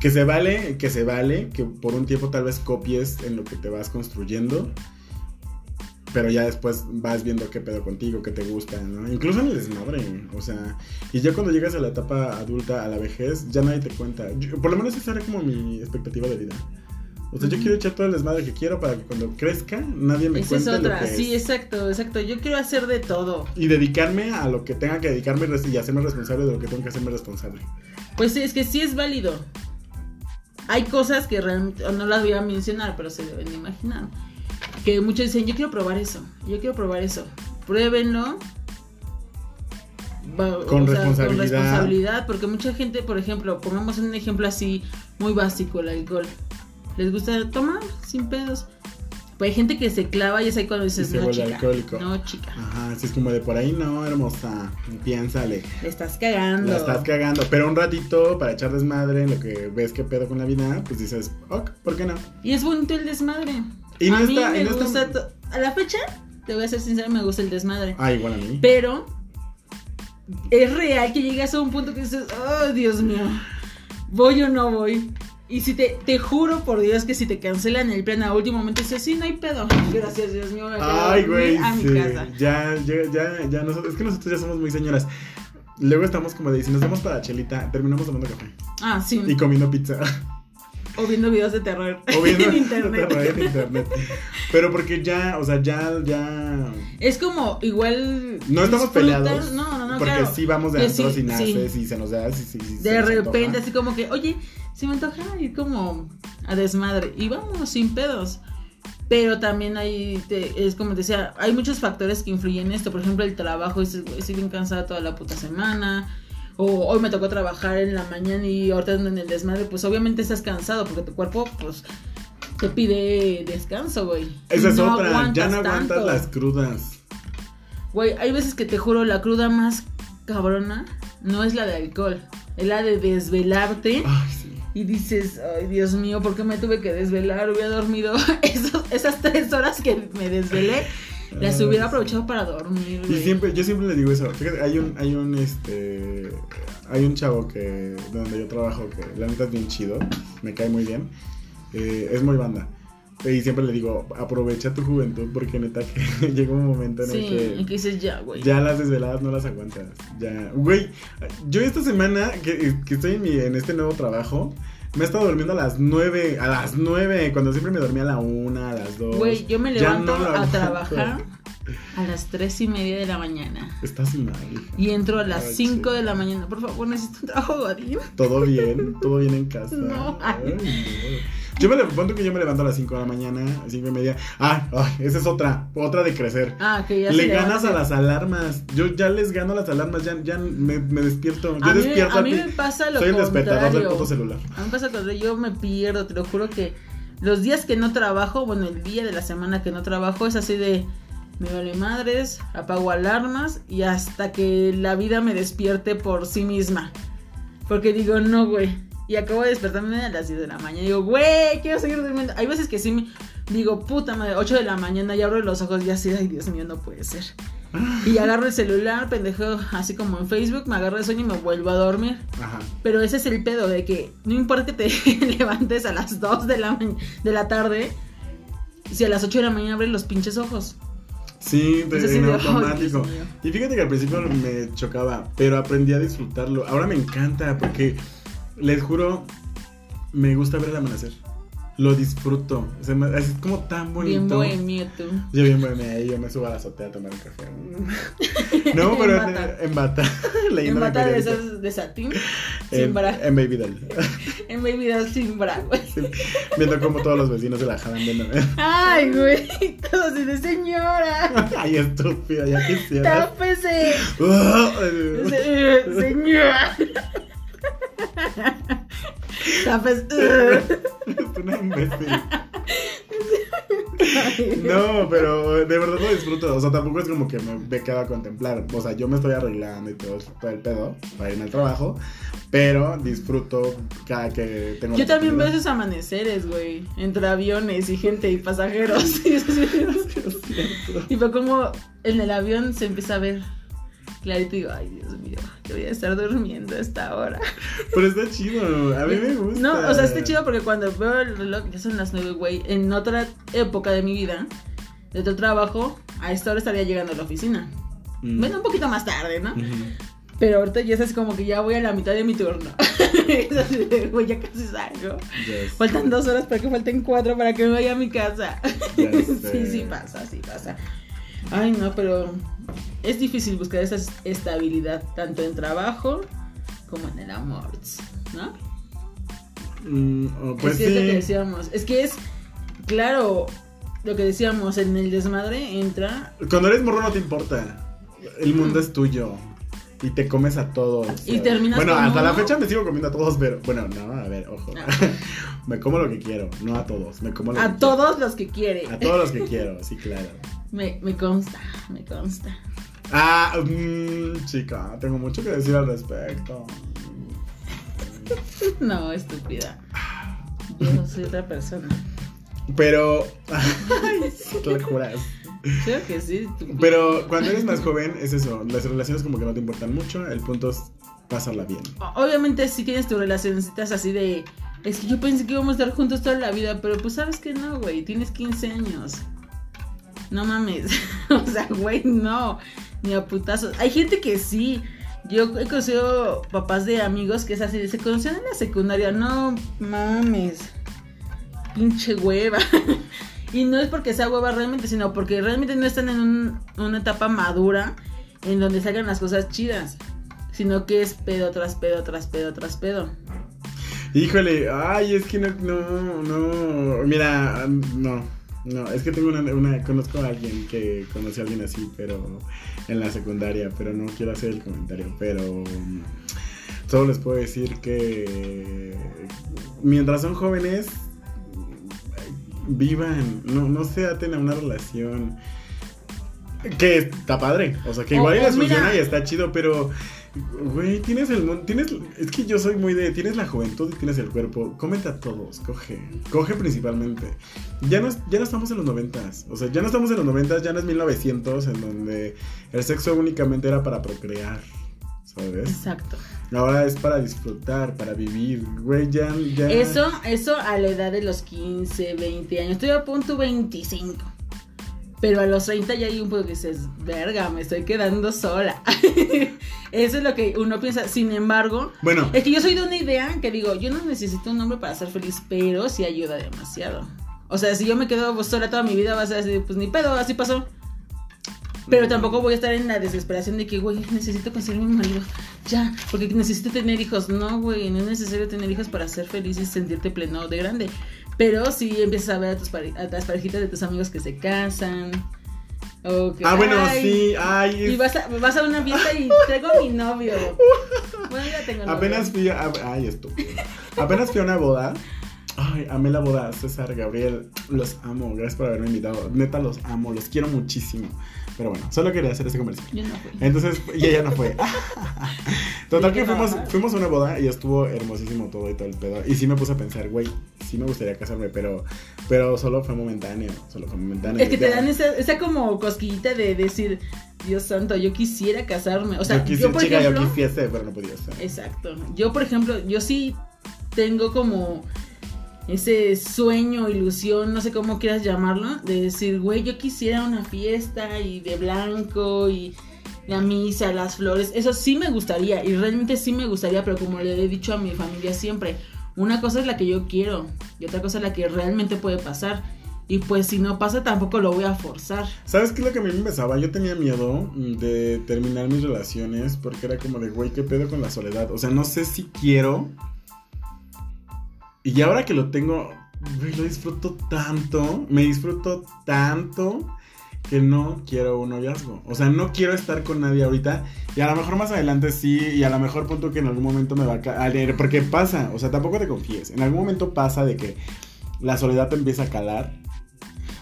Que se vale, que se vale, que por un tiempo tal vez copies en lo que te vas construyendo, pero ya después vas viendo qué pedo contigo, qué te gusta, ¿no? Incluso en el desmadre, o sea, y ya cuando llegas a la etapa adulta, a la vejez, ya nadie te cuenta. Yo- por lo menos esa era como mi expectativa de vida. O sea, yo quiero echar todo el desmadre que quiero para que cuando crezca nadie me esa es cuente lo otra. que Sí, es. exacto, exacto. Yo quiero hacer de todo. Y dedicarme a lo que tenga que dedicarme y hacerme responsable de lo que tengo que hacerme responsable. Pues sí, es que sí es válido. Hay cosas que realmente, no las voy a mencionar, pero se deben de imaginar. Que muchos dicen, yo quiero probar eso, yo quiero probar eso. Pruébenlo. Va- Con sea, responsabilidad. con responsabilidad, porque mucha gente, por ejemplo, pongamos un ejemplo así muy básico, el alcohol. Les gusta tomar sin pedos. Pero hay gente que se clava y es ahí cuando dices, se no chica, alcohólico. no chica, Ajá, así es como de por ahí no, hermosa. Piénsale. le estás cagando. La estás cagando. Pero un ratito para echar desmadre en lo que ves que pedo con la vida, pues dices, ok, ¿por qué no? Y es bonito el desmadre. Y no a mí está- me y no está- gusta. to- A la fecha, te voy a ser sincera, me gusta el desmadre. Ah, igual a mí. Pero es real que llegas a un punto que dices, oh Dios mío, voy o no voy. Y si te, te juro por Dios que si te cancelan el plan a último momento, dices, sí, no hay pedo. Gracias, Dios mío, me Ay, güey, a mi sí. casa. Ya, ya, ya, ya, nosotros, es que nosotros ya somos muy señoras. Luego estamos como de, si nos vamos para Chelita, terminamos tomando café Ah, sí. y comiendo pizza. [laughs] O viendo videos de terror o viendo [laughs] en internet. [laughs] en internet. Pero porque ya, o sea, ya, ya. Es como igual. No estamos peleados. No, no, no, Porque claro. sí vamos de antros sí, y naces sí. y se nos da. sí, De repente, así como que, oye, se me antoja ir como a desmadre. Y vamos, sin pedos. Pero también hay, te- es como te decía, hay muchos factores que influyen en esto. Por ejemplo, el trabajo, estoy bien cansada toda la puta semana. O hoy me tocó trabajar en la mañana y ahorita ando en el desmadre. Pues obviamente estás cansado porque tu cuerpo, pues, te pide descanso, güey. Esa es No otra, ya no aguantas tanto. las crudas. Güey, hay veces que te juro, la cruda más cabrona no es la de alcohol. Es la de desvelarte. Ay, sí. Y dices, ay Dios mío, ¿por qué me tuve que desvelar? Hubiera dormido [laughs] esos- esas tres horas que me desvelé. Las hubiera aprovechado para dormir. Y siempre, yo siempre le digo eso. Fíjate, hay un, hay un, este, hay un chavo que, donde yo trabajo, que la neta es bien chido, me cae muy bien, eh, es muy banda. Y siempre le digo, aprovecha tu juventud porque neta que [laughs] llega un momento en Sí, el que... en que dices ya, güey. Ya las desveladas no las aguantas. Ya. Güey, yo esta semana que, que estoy en, mi, en este nuevo trabajo, me he estado durmiendo a las 9. A las 9. Cuando siempre me dormía a la 1, a las 2. Güey, yo me levanto no a trabajar a las tres y media de la mañana. Estás mal. Y entro a las Ay, 5 sí. de la mañana. Por favor, necesito un trabajo, Godín. Todo bien, todo bien en casa. [laughs] No. Ay, no. Yo me levanto que yo me levanto a las 5 de la mañana, 5 y media. Ah, ay, esa es otra, otra de crecer. Ah, que ya Le ganas a las alarmas. Yo ya les gano a las alarmas, ya, ya me, me despierto. Yo A mí, despierto a al mí me pasa lo Soy el despertador del puto celular. A mí me pasa cuando yo me pierdo, te lo juro que los días que no trabajo, bueno, el día de la semana que no trabajo es así de me vale madres, apago alarmas y hasta que la vida me despierte por sí misma. Porque digo, no, güey. Y acabo de despertarme a las 10 de la mañana. Y digo, güey, quiero seguir durmiendo. Hay veces que sí me digo, puta madre, 8 de la mañana y abro los ojos y así, ay, Dios mío, no puede ser. [gasps] Y agarro el celular, pendejo, así como en Facebook, me agarro el sueño y me vuelvo a dormir. Ajá. Pero ese es el pedo de que no importa que te [laughs] levantes a las 2 de la, de la tarde, si a las 8 de la mañana abres los pinches ojos. Sí, así en [laughs] automático. Y fíjate que al principio me chocaba, pero aprendí a disfrutarlo. Ahora me encanta porque les juro, me gusta ver el amanecer. Lo disfruto. O sea, es como tan bonito. Bien bohemio tú. Yo bien bohemio ahí, yo me subo a la azotea a tomar un café. [laughs] No, pero En bata. en bata. [laughs] En de esas de satín, sin En, bra. en Baby Doll. [laughs] En baby doll sin bra, güey. Sí, Viendo cómo todos los vecinos se la jalan viendo. Ay, güey. Todo así de señora. Ay, estúpida, ya quisiera. Tápese. Se- Señora. Tápese. Es [laughs] una imbécil. [laughs] No, pero de verdad lo disfruto. O sea, tampoco es como que me, quedo a contemplar. O sea, yo me estoy arreglando y todo, todo el pedo para irme al trabajo. Pero disfruto cada que tengo Yo también veo esos amaneceres, güey. Entre aviones y gente y pasajeros. [laughs] y fue como en el avión se empieza a ver clarito y digo, ay, Dios mío, que voy a estar durmiendo a esta hora. [laughs] Pero está chido. A mí me gusta. No, o sea, está chido porque cuando veo el reloj, ya son las nueve, güey. En otra época de mi vida, de otro trabajo, a esta hora estaría llegando a la oficina. Mm. Bueno, un poquito más tarde, ¿no? Pero ahorita ya es como que ya voy a la mitad de mi turno. [laughs] Güey, ya casi salgo. Faltan dos horas para que falten cuatro para que me vaya a mi casa. [laughs] Sí, sí pasa, sí pasa. Ay, no, pero es difícil buscar esa estabilidad tanto en trabajo como en el amor, ¿no? Mm, pues es que es lo que sí. decíamos. Es que es, claro, lo que decíamos, en el desmadre entra Cuando eres morro no te importa. El mundo es tuyo. Y te comes a todos. Y terminas Bueno, hasta la uno. fecha me sigo comiendo a todos, pero. Bueno, no, a ver, ojo. No. [laughs] me como lo que quiero, no a todos. Me como lo a que todos los que quiere. quiero. A todos los que quiero, sí, claro. Me, me consta, me consta. Ah, mm, chica, tengo mucho que decir al respecto. [laughs] No, estúpida. Yo soy otra persona. Pero. Ay, te lo juras. Creo que sí. estúpida. Pero cuando eres más joven, es eso. Las relaciones como que no te importan mucho. El punto es pasarla bien. Obviamente si tienes tus relacioncitas así de... Es que yo pensé que íbamos a estar juntos toda la vida, pero pues sabes que no, güey. Tienes 15 años. No mames. [laughs] o sea, güey, no. Ni a putazos. Hay gente que sí. Yo he conocido papás de amigos que es así, se conocían en la secundaria. No mames. Pinche hueva. [laughs] y no es porque sea hueva realmente, sino porque realmente no están en un- una etapa madura en donde salgan las cosas chidas. Sino que es pedo tras pedo tras pedo tras pedo. Híjole, ay, es que no, no, no, mira, no, no, es que tengo una, una, conozco a alguien que conocí a alguien así, pero en la secundaria, pero no quiero hacer el comentario, pero mm, solo les puedo decir que mientras son jóvenes, vivan, no, no se aten a una relación que está padre, o sea, que igual y o les funciona mira. y está chido, pero Güey, tienes el mundo, tienes, es que yo soy muy de, tienes la juventud y tienes el cuerpo, cómete a todos, coge, coge principalmente. Ya no, ya no estamos en los noventas, o sea, ya no estamos en los noventas, ya no es 1900 en donde el sexo únicamente era para procrear, ¿sabes? Exacto. Ahora es para disfrutar, para vivir, güey, ya, ya. Eso, eso a la edad de los 15, 20 años. Estoy a punto 25. Pero a los 30 ya hay un poco que dices, verga, me estoy quedando sola. [laughs] Eso es lo que uno piensa. Sin embargo, Bueno, es que yo soy de una idea que digo, yo no necesito un hombre para ser feliz, pero sí ayuda demasiado. O sea, si yo me quedo sola toda mi vida, vas a decir, pues ni pedo, así pasó. Pero tampoco voy a estar en la desesperación de que, güey, necesito conseguir un marido. Ya, porque necesito tener hijos. No, güey, no es necesario tener hijos para ser feliz y sentirte pleno de grande. Pero sí empiezas a ver a, tus pare- a las parejitas de tus amigos que se casan. Ah, bueno, ay, sí, ay, Y es- vas a, vas a una fiesta y [laughs] traigo a mi novio. Bueno, ya tengo novio. apenas fui a, ay, estúpido. Apenas fui a una boda. Ay, amé la boda, César, Gabriel, los amo, gracias por haberme invitado. Neta, los amo, los quiero muchísimo. Pero bueno, solo quería hacer ese comercial. Yo no fui. Entonces, y ella no fue. [laughs] Total ¿Y que fuimos, fuimos a una boda y estuvo hermosísimo todo y todo el pedo. Y sí me puse a pensar, güey, sí me gustaría casarme, pero, pero solo fue momentáneo. Solo fue momentáneo. Es que te dan esa, esa como cosquillita de decir, Dios santo, yo quisiera casarme. O sea, yo yo, quise, por chica, ejemplo. yo quisiese, pero no podía ser. Exacto. Yo, por ejemplo, yo sí tengo como ese sueño, ilusión, no sé cómo quieras llamarlo, de decir, güey, yo quisiera una fiesta y de blanco y la misa, las flores. Eso sí me gustaría y realmente sí me gustaría, pero como le he dicho a mi familia siempre, una cosa es la que yo quiero y otra cosa es la que realmente puede pasar. Y pues si no pasa tampoco lo voy a forzar. ¿Sabes qué es lo que a mí me pasaba? Yo tenía miedo de terminar mis relaciones porque era como de, güey, ¿qué pedo con la soledad? O sea, no sé si quiero. Y ahora que lo tengo, lo disfruto tanto, me disfruto tanto que no quiero un noviazgo. O sea, no quiero estar con nadie ahorita. Y a lo mejor más adelante sí, y a lo mejor punto que en algún momento me va a caer. Porque pasa, o sea, tampoco te confíes. En algún momento pasa de que la soledad te empieza a calar.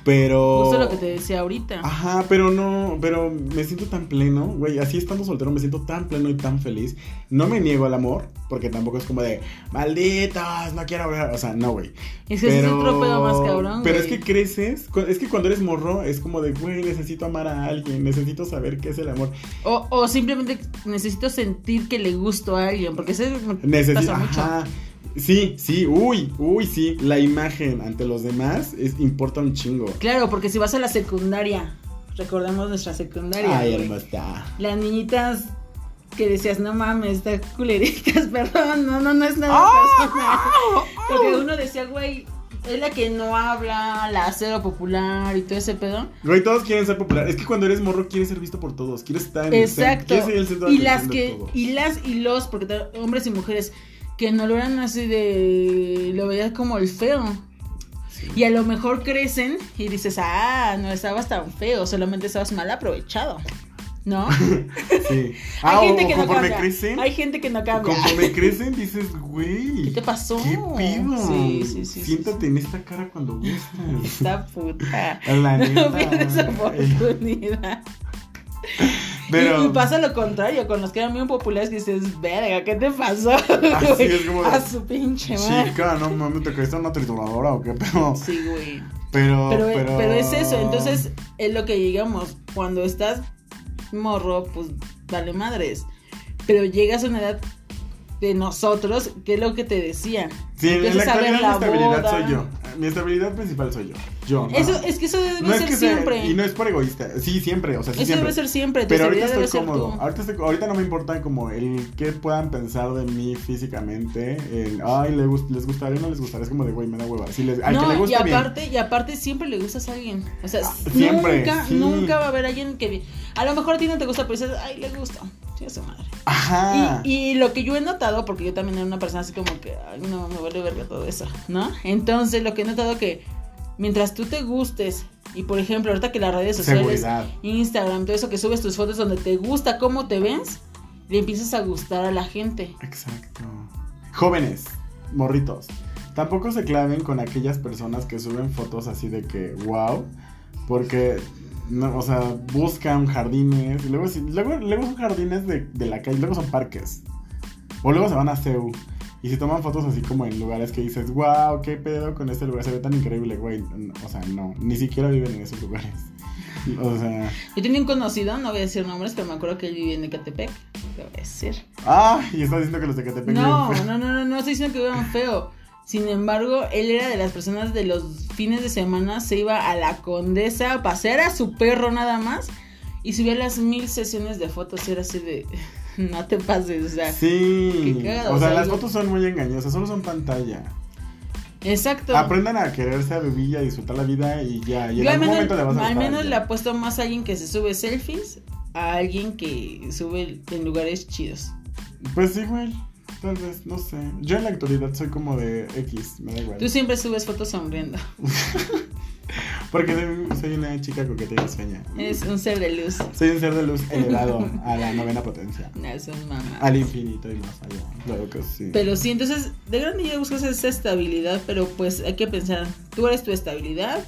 Pero. Justo lo que te decía ahorita. Ajá, pero no, pero me siento tan pleno, güey, así estando soltero me siento tan pleno y tan feliz. No me niego al amor, porque tampoco es como de, malditos, no quiero hablar, o sea, no, güey. Es que ese es otro pedo más cabrón. Pero güey. es que creces, es que cuando eres morro es como de, güey, necesito amar a alguien, necesito saber qué es el amor. O, o simplemente necesito sentir que le gusto a alguien, porque eso Necesito, pasa mucho. ajá. Sí, sí, uy, uy, sí, la imagen ante los demás es, importa un chingo. Claro, porque si vas a la secundaria, recordemos nuestra secundaria. Ay, hermosa. Las niñitas que decías, no mames, está culeritas, [laughs] perdón, no, no, no es nada ¡Ah! personal. Porque uno decía, güey, es la que no habla, la cero popular y todo ese pedo. Güey, todos quieren ser populares. Es que cuando eres morro quieres ser visto por todos. Quieres estar en el centro- Exacto. quieres ser el centro Y las de que, todo. y las y los, porque hombres y mujeres que no lo eran así de, lo veías como el feo. Sí. Y a lo mejor crecen y dices, ah, no estabas tan feo, solamente estabas mal aprovechado. ¿No? [laughs] Sí. [laughs] Hay Ah, gente o que no cambia. crecen, Hay gente que no cambia. conforme [laughs] crecen dices, güey. ¿Qué te pasó? ¿Qué pido? Sí, sí, sí. Siéntate en esta cara cuando gustas. Esta puta. La No neta. pierdes oportunidad. Pero Y, y pasa lo contrario, con los que eran bien populares que dices, verga, ¿qué te pasó? [laughs] Así es como A su pinche madre. chica, no mames, te caíste una trituradora o qué pedo. Sí, güey. Pero, Pero, pero, pero es eso, entonces es lo que llegamos. Cuando estás morro, pues vale madres. Pero llegas a una edad de nosotros, que es lo que te decía. Sí, en la a actualidad mi estabilidad boda. soy yo. Mi estabilidad principal soy yo. Yo. no. Eso, es que eso debe no es ser que sea- siempre. y no es por egoísta. Sí, siempre. O sea, sí, eso siempre. debe ser siempre. Pero ahorita estoy cómodo. Ahorita, estoy- ahorita no me importa como el qué puedan pensar de mí físicamente. El, ay, le gust- les gustaría o no les gustaría. Es como de, güey, me da hueva. Si les, al que le No, y bien. aparte, y aparte siempre le gustas a alguien. O sea, Ah, siempre, nunca, sí. nunca va a haber alguien que a lo mejor a ti no te gusta, pero dices, ay, le gusta. Sí, a su madre. Ajá. Y, y lo que yo he notado, porque yo también era una persona así como que, ay, no, me vale verga todo eso, ¿no? Entonces, lo que he notado que mientras tú te gustes, y por ejemplo, ahorita que las redes sociales, Seguridad. Instagram, todo eso que subes tus fotos donde te gusta cómo te ves, le empiezas a gustar a la gente. Exacto. Jóvenes, morritos. Tampoco se claven con aquellas personas que suben fotos así de que, wow. Porque, no, o sea, buscan jardines. Y luego, sí- luego, luego son jardines de, de la calle, luego son parques. O luego se van a CEU. Y si toman fotos así como en lugares que dices, wow, qué pedo con este lugar, se ve tan increíble, güey. O sea, no, ni siquiera viven en esos lugares. [laughs] O sea, Yo tenía un conocido, no voy a decir nombres, pero me acuerdo que él vivía en Ecatepec. Te voy a decir. Ah, y estás diciendo que los de Catepec No, no, no, no, no estoy diciendo que vivan feo. Sin embargo, él era de las personas de los fines de semana, se iba a la condesa a pasear a su perro nada más y subía las mil sesiones de fotos y era así de, [laughs] no te pases, o sea. Sí. Qué cagado, O o sea, las fotos son muy engañosas, solo son pantalla. Exacto. Aprendan a quererse a vivir y a disfrutar la vida y ya. Y en algún menos, momento le vas a al menos le apuesto más a alguien que se sube selfies a alguien que sube en lugares chidos. Pues igual, tal vez, no sé. Yo en la actualidad soy como de X, me da igual. Tú siempre subes fotos sonriendo. [laughs] Porque soy, soy una chica coqueta y risueña. Eres un ser de luz. Soy un ser de luz elevado [laughs] a la novena potencia. No, es un mamá. Al infinito y más allá. Claro que sí. Pero sí, entonces, de grande ya buscas esa estabilidad, pero pues hay que pensar, tú eres tu estabilidad.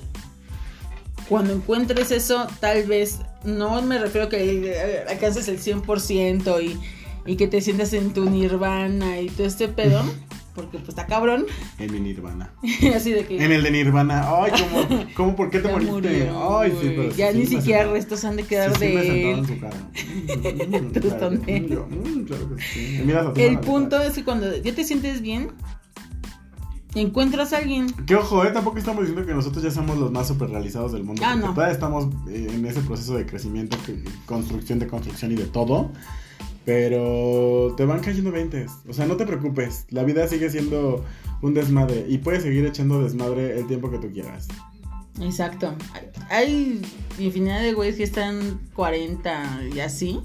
Cuando encuentres eso, tal vez, no me refiero a que eh, alcances el 100% y, y que te sientas en tu nirvana y todo este pedo, porque pues está cabrón, En mi nirvana. [laughs] así de que... En el de nirvana. Ay, ¿cómo? [laughs] ¿Cómo? ¿Por qué te moriste? murió, Ay, sí, pero Ya sí ni siquiera restos han de quedar sí, de en su cara. [laughs] Mm, claro yo, mm, claro que sí. Mira, El punto es que cuando ya te sientes bien, encuentras a alguien. Que ojo, eh, tampoco estamos diciendo que nosotros ya somos los más super realizados del mundo. Ah, no. Todavía estamos eh, en ese proceso de crecimiento, que- construcción de construcción y de todo. Pero te van cayendo 20. O sea, no te preocupes. La vida sigue siendo un desmadre. Y puedes seguir echando desmadre el tiempo que tú quieras. Exacto. Hay infinidad de güeyes que están 40 y así.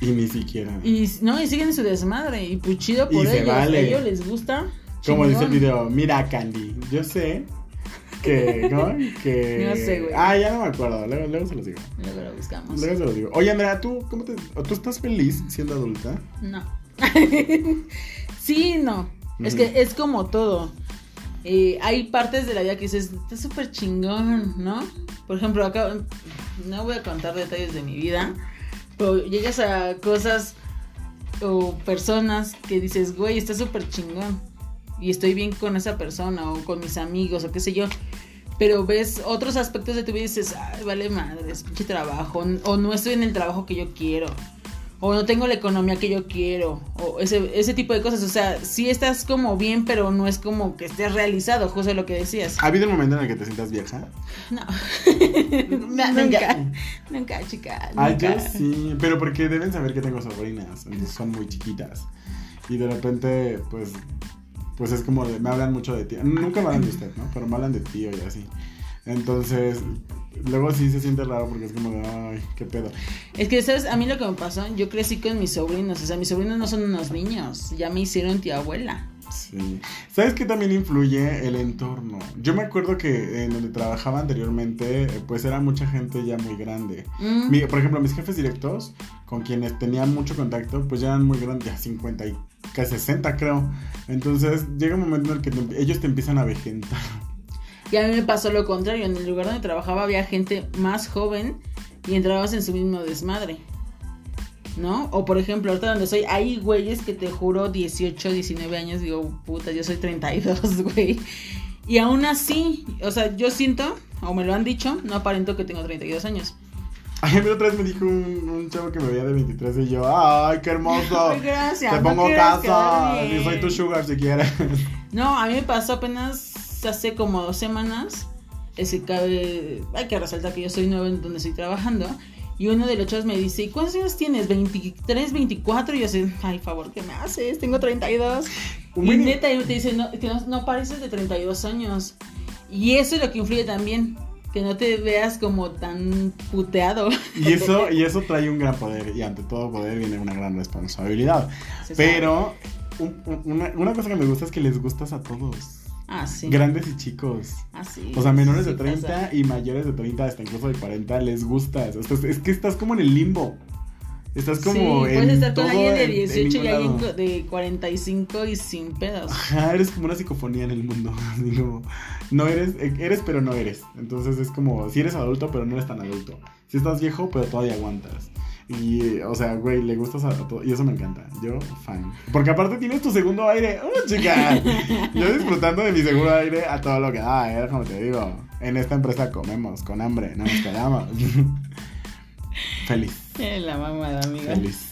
Y ni siquiera. Y no, y siguen su desmadre. Y pues chido Y por se ellos. vale. A ellos les gusta. Como dice el video, mira Candy, yo sé que, ¿no? Que... [laughs] No sé, güey. Ah, ya no me acuerdo, luego, luego se los digo. Luego lo buscamos. Luego se los digo. Oye, Andrea, ¿tú, cómo te, ¿tú estás feliz siendo adulta? No. [laughs] sí, no. Es que es como todo. Eh, hay partes de la vida que dices, está súper chingón, ¿no? Por ejemplo, acá no voy a contar detalles de mi vida, pero llegas a cosas o personas que dices, güey, está súper chingón. Y estoy bien con esa persona o con mis amigos o qué sé yo. Pero ves otros aspectos de tu vida y dices, ay, vale madre, es pinche trabajo. O no estoy en el trabajo que yo quiero. O no tengo la economía que yo quiero. O ese, ese tipo de cosas. O sea, sí estás como bien, pero no es como que estés realizado, justo lo que decías. ¿Ha habido un momento en el que te sientas vieja? No. [laughs] [laughs] No, nunca. Nunca, chica. Ah, yo sí, pero porque deben saber que tengo sobrinas, son muy chiquitas. Y de repente, pues, pues es como, de- me hablan mucho de ti. Nunca me hablan de usted, ¿no? Pero me hablan de tío y así. Entonces, luego sí se siente raro porque es como de, ay, qué pedo. Es que, ¿sabes? A mí lo que me pasó, yo crecí con mis sobrinos. O sea, mis sobrinos no son unos niños. Ya me hicieron tía abuela. Sí. ¿Sabes qué también influye el entorno? Yo me acuerdo que en donde trabajaba anteriormente, eh, pues era mucha gente ya muy grande. Mm. Mi- por ejemplo, mis jefes directos, con quienes tenía mucho contacto, pues ya eran muy grandes, ya 50 y casi 60 creo. Entonces llega un momento en el que te- ellos te empiezan a vejentar. Y a mí me pasó lo contrario. En el lugar donde trabajaba había gente más joven y entrabas en su mismo desmadre. ¿No? O por ejemplo, ahorita donde soy, hay güeyes que te juro 18, 19 años. Digo, puta, yo soy 32, [laughs] güey. Y aún así, o sea, yo siento, o me lo han dicho, no aparento que tengo 32 años. Ay, a mí otra vez me dijo un, un chavo que me veía de 23 y yo, ay, qué hermoso. [laughs] Gracias. Te no pongo quieres casa y soy tu sugar si quieres. [laughs] No, a mí me pasó apenas hace como dos semanas. Es que cabe, hay que resaltar que yo soy nuevo en donde estoy trabajando. Y uno de los chavos me dice, ¿y cuántos años tienes? ¿23, 24? Y yo sé, ay, favor, ¿qué me haces? Tengo 32. Y neta, y te dice, no, que no, no pareces de 32 años. Y eso es lo que influye también. Que no te veas como tan puteado. Y eso, [laughs] y eso trae un gran poder. Y ante todo poder viene una gran responsabilidad. Se. Pero un- un- una, una cosa que me gusta es que les gustas a todos. Ah, sí. Grandes y chicos. Ah, sí. O sea, menores Sí de 30 pasa. y mayores de 30, hasta incluso de 40, les gustas. O sea, es que estás como en el limbo. Estás como sí, en puedes estar con alguien de en- en 18 y alguien de 45 y sin pedos. Ajá, eres como una psicofonía en el mundo. [laughs] Así como, no eres, eres pero no eres. Entonces es como, si eres adulto pero no eres tan adulto. Si estás viejo pero todavía aguantas. Y, o sea, güey, le gustas a, todo. Y eso me encanta. Yo, fan. Porque aparte tienes tu segundo aire. ¡Oh, chica! Yo disfrutando de mi segundo aire a todo lo que da, ¿eh? Como te digo. En esta empresa comemos con hambre, no nos quedamos. [laughs] Feliz. Eh, La mamada, amiga. Feliz.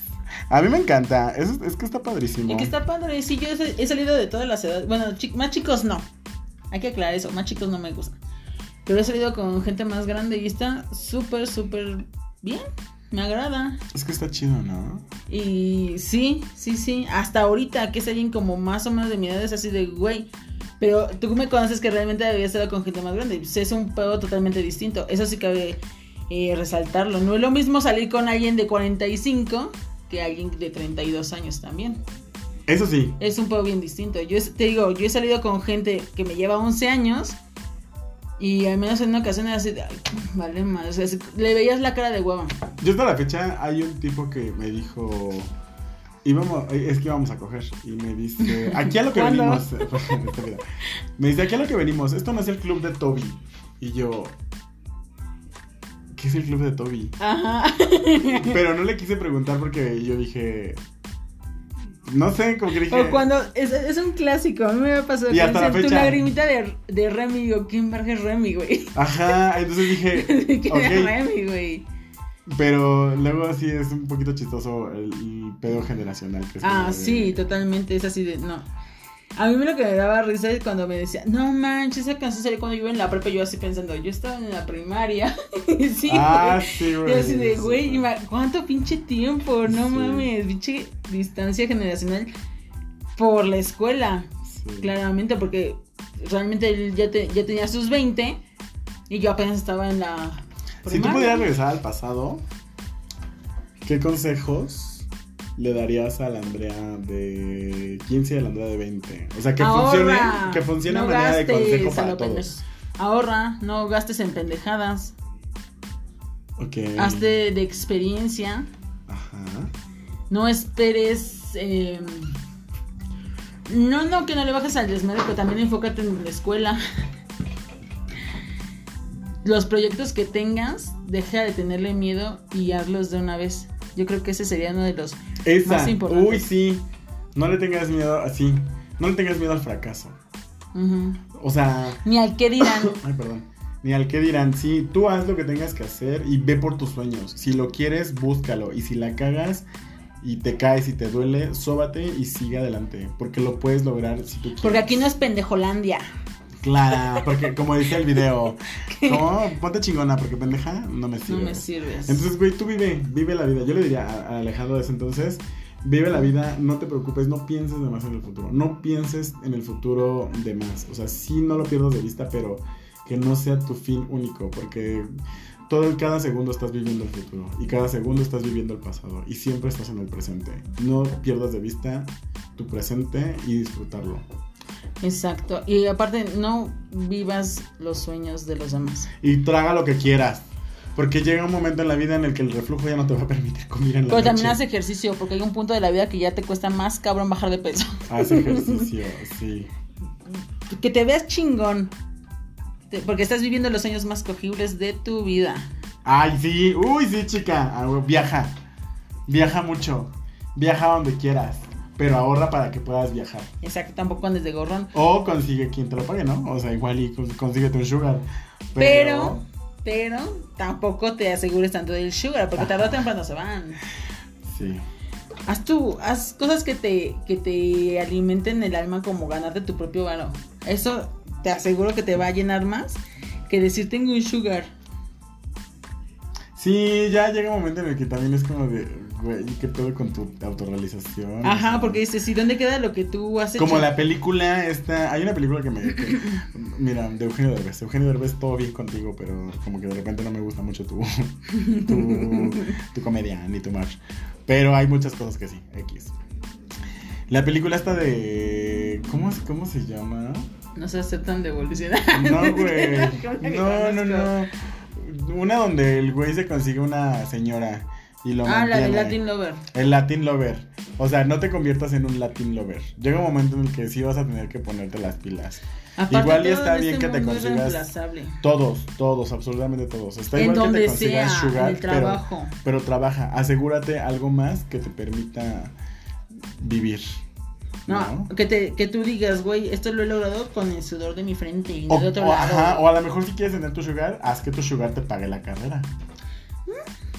A mí me encanta. Es, es que está padrísimo. Y que está padre. Sí, yo he, he salido de todas las edades. Bueno, chi- más chicos no. Hay que aclarar eso. Más chicos no me gustan. Pero he salido con gente más grande y está súper, súper bien. Me agrada. Es que está chido, ¿no? Y sí, sí, sí. Hasta ahorita que es alguien como más o menos de mi edad es así de güey. Pero tú me conoces que realmente había estado con gente más grande. Pues es un pedo totalmente distinto. Eso sí cabe eh, resaltarlo. No es lo mismo salir con alguien de 45 que alguien de 32 años también. Eso sí. Es un pedo bien distinto. Yo te digo, yo he salido con gente que me lleva 11 años. Y al menos en una ocasión era así de, "Ay, vale más. O sea, es- le veías la cara de hueva. Yo hasta la fecha hay un tipo que me dijo. Íbamos, eh, es que íbamos a coger. Y me dice. Aquí a lo que venimos. [laughs] Me dice, aquí a lo que venimos. Esto no es el club de Toby. Y yo. ¿Qué es el club de Toby? Ajá. Pero no le quise preguntar porque yo dije. No sé, como que dije. O cuando es, es un clásico, a mí me ha pasado Y hasta la dicen, tu fecha. lagrimita de, de Remy, digo, ¿quién verga es Remy, güey? Ajá, entonces dije. [laughs] ¿Quién es Remy, güey? Pero luego sí es un poquito chistoso el, el pedo generacional. Que es Ah, sí, totalmente, es así de, no. A mí lo que me daba risa es cuando me decía, no manches, esa canción salió cuando yo iba en la prepa, yo así pensando, yo estaba en la primaria. [laughs] sí, Ah, sí, güey. Yo así de, güey, ¿cuánto pinche tiempo? No Sí. mames, pinche distancia generacional por la escuela. Sí. Claramente, porque realmente él ya, te- ya tenía sus 20 y yo apenas estaba en la. Si tú pudieras regresar al pasado, ¿qué consejos le darías a la Andrea de 15 y a la Andrea de 20? O sea, que Ahorra, funcione, que funcione a no manera de consejo a para todos. Ahorra, no gastes en pendejadas. Ok. Hazte de experiencia. Ajá. No esperes. eh, no, no, que no le bajes al desmadre, pero también enfócate en la escuela. [laughs] Los proyectos que tengas, deja de tenerle miedo y hazlos de una vez. Yo creo que ese sería uno de los Esa. más. Uy, sí. No le tengas miedo así. No le tengas miedo al fracaso. O sea, Ni al que dirán. [coughs] Ay, perdón. Ni al que dirán, sí, tú haz lo que tengas que hacer y ve por tus sueños. Si lo quieres, búscalo. Y si la cagas y te caes y te duele, sóbate y sigue adelante. Porque lo puedes lograr si tú quieres. Porque aquí no es pendejolandia. Claro, porque como dice el video, [laughs] no, ponte chingona, porque pendeja no me No sirve. me sirves. Entonces, güey, tú vive, vive la vida. Yo le diría a, a Alejandro de ese entonces, vive la vida, no te preocupes, no pienses de más en el futuro. No pienses en el futuro de más. O sea, sí no lo pierdas de vista, pero que no sea tu fin único, porque todo cada segundo estás viviendo el futuro y cada segundo estás viviendo el pasado y siempre estás en el presente. No pierdas de vista tu presente y disfrutarlo. Exacto. Y aparte, no vivas los sueños de los demás. Y traga lo que quieras. Porque llega un momento en la vida en el que el reflujo ya no te va a permitir comer en la Pero también haz ejercicio, porque hay un punto de la vida que ya te cuesta más cabrón bajar de peso. Haz [laughs] ejercicio, sí. Que te veas chingón. Porque estás viviendo los años más cogibles de tu vida. Ay, sí. Uy, sí, chica. Ah, Viaja. Viaja mucho. Viaja donde quieras. Pero ahorra para que puedas viajar. Exacto, tampoco andes de gorrón. O consigue quien te lo pague, ¿no? O sea, igual y cons- consíguete un sugar. Pero, pero, tampoco te asegures tanto del sugar, porque tarde o temprano se van. Sí. Haz tú, haz cosas que te, que te alimenten el alma como ganarte tu propio varo. Eso te aseguro que te va a llenar más que decir tengo un sugar. Sí, ya llega un momento en el que también es como de, güey, ¿qué pedo con tu autorrealización? O Ajá, sea, porque dices, ¿y dónde queda lo que tú hecho? Como la película esta, hay una película que me, que- [laughs] mira, de Eugenio Derbez, Eugenio Derbez todo bien contigo, pero como que de repente no me gusta mucho tu, tu, tu comedia ni tu march, pero hay muchas cosas que sí, X. La película esta de, ¿cómo, cómo se llama? No [laughs] se aceptan devolucionar. No, güey, no, no, no, una donde el güey se consigue una señora y lo Ah, la de mantiene. Latin Lover. El Latin Lover. O sea, no te conviertas en un Latin Lover. Llega un momento en el que sí vas a tener que ponerte las pilas. Aparte, Igual y está en bien este que te consigas-. Todos, todos, absolutamente todos. Está En igual que te consigas sea, sugar, en el trabajo. Pero, pero trabaja. Asegúrate algo más que te permita vivir. No, Que, te, que tú digas, güey, esto lo he logrado con el sudor de mi frente y no O, de otro o- lado. ajá, o a lo mejor si quieres tener tu sugar, haz que tu sugar te pague la carrera.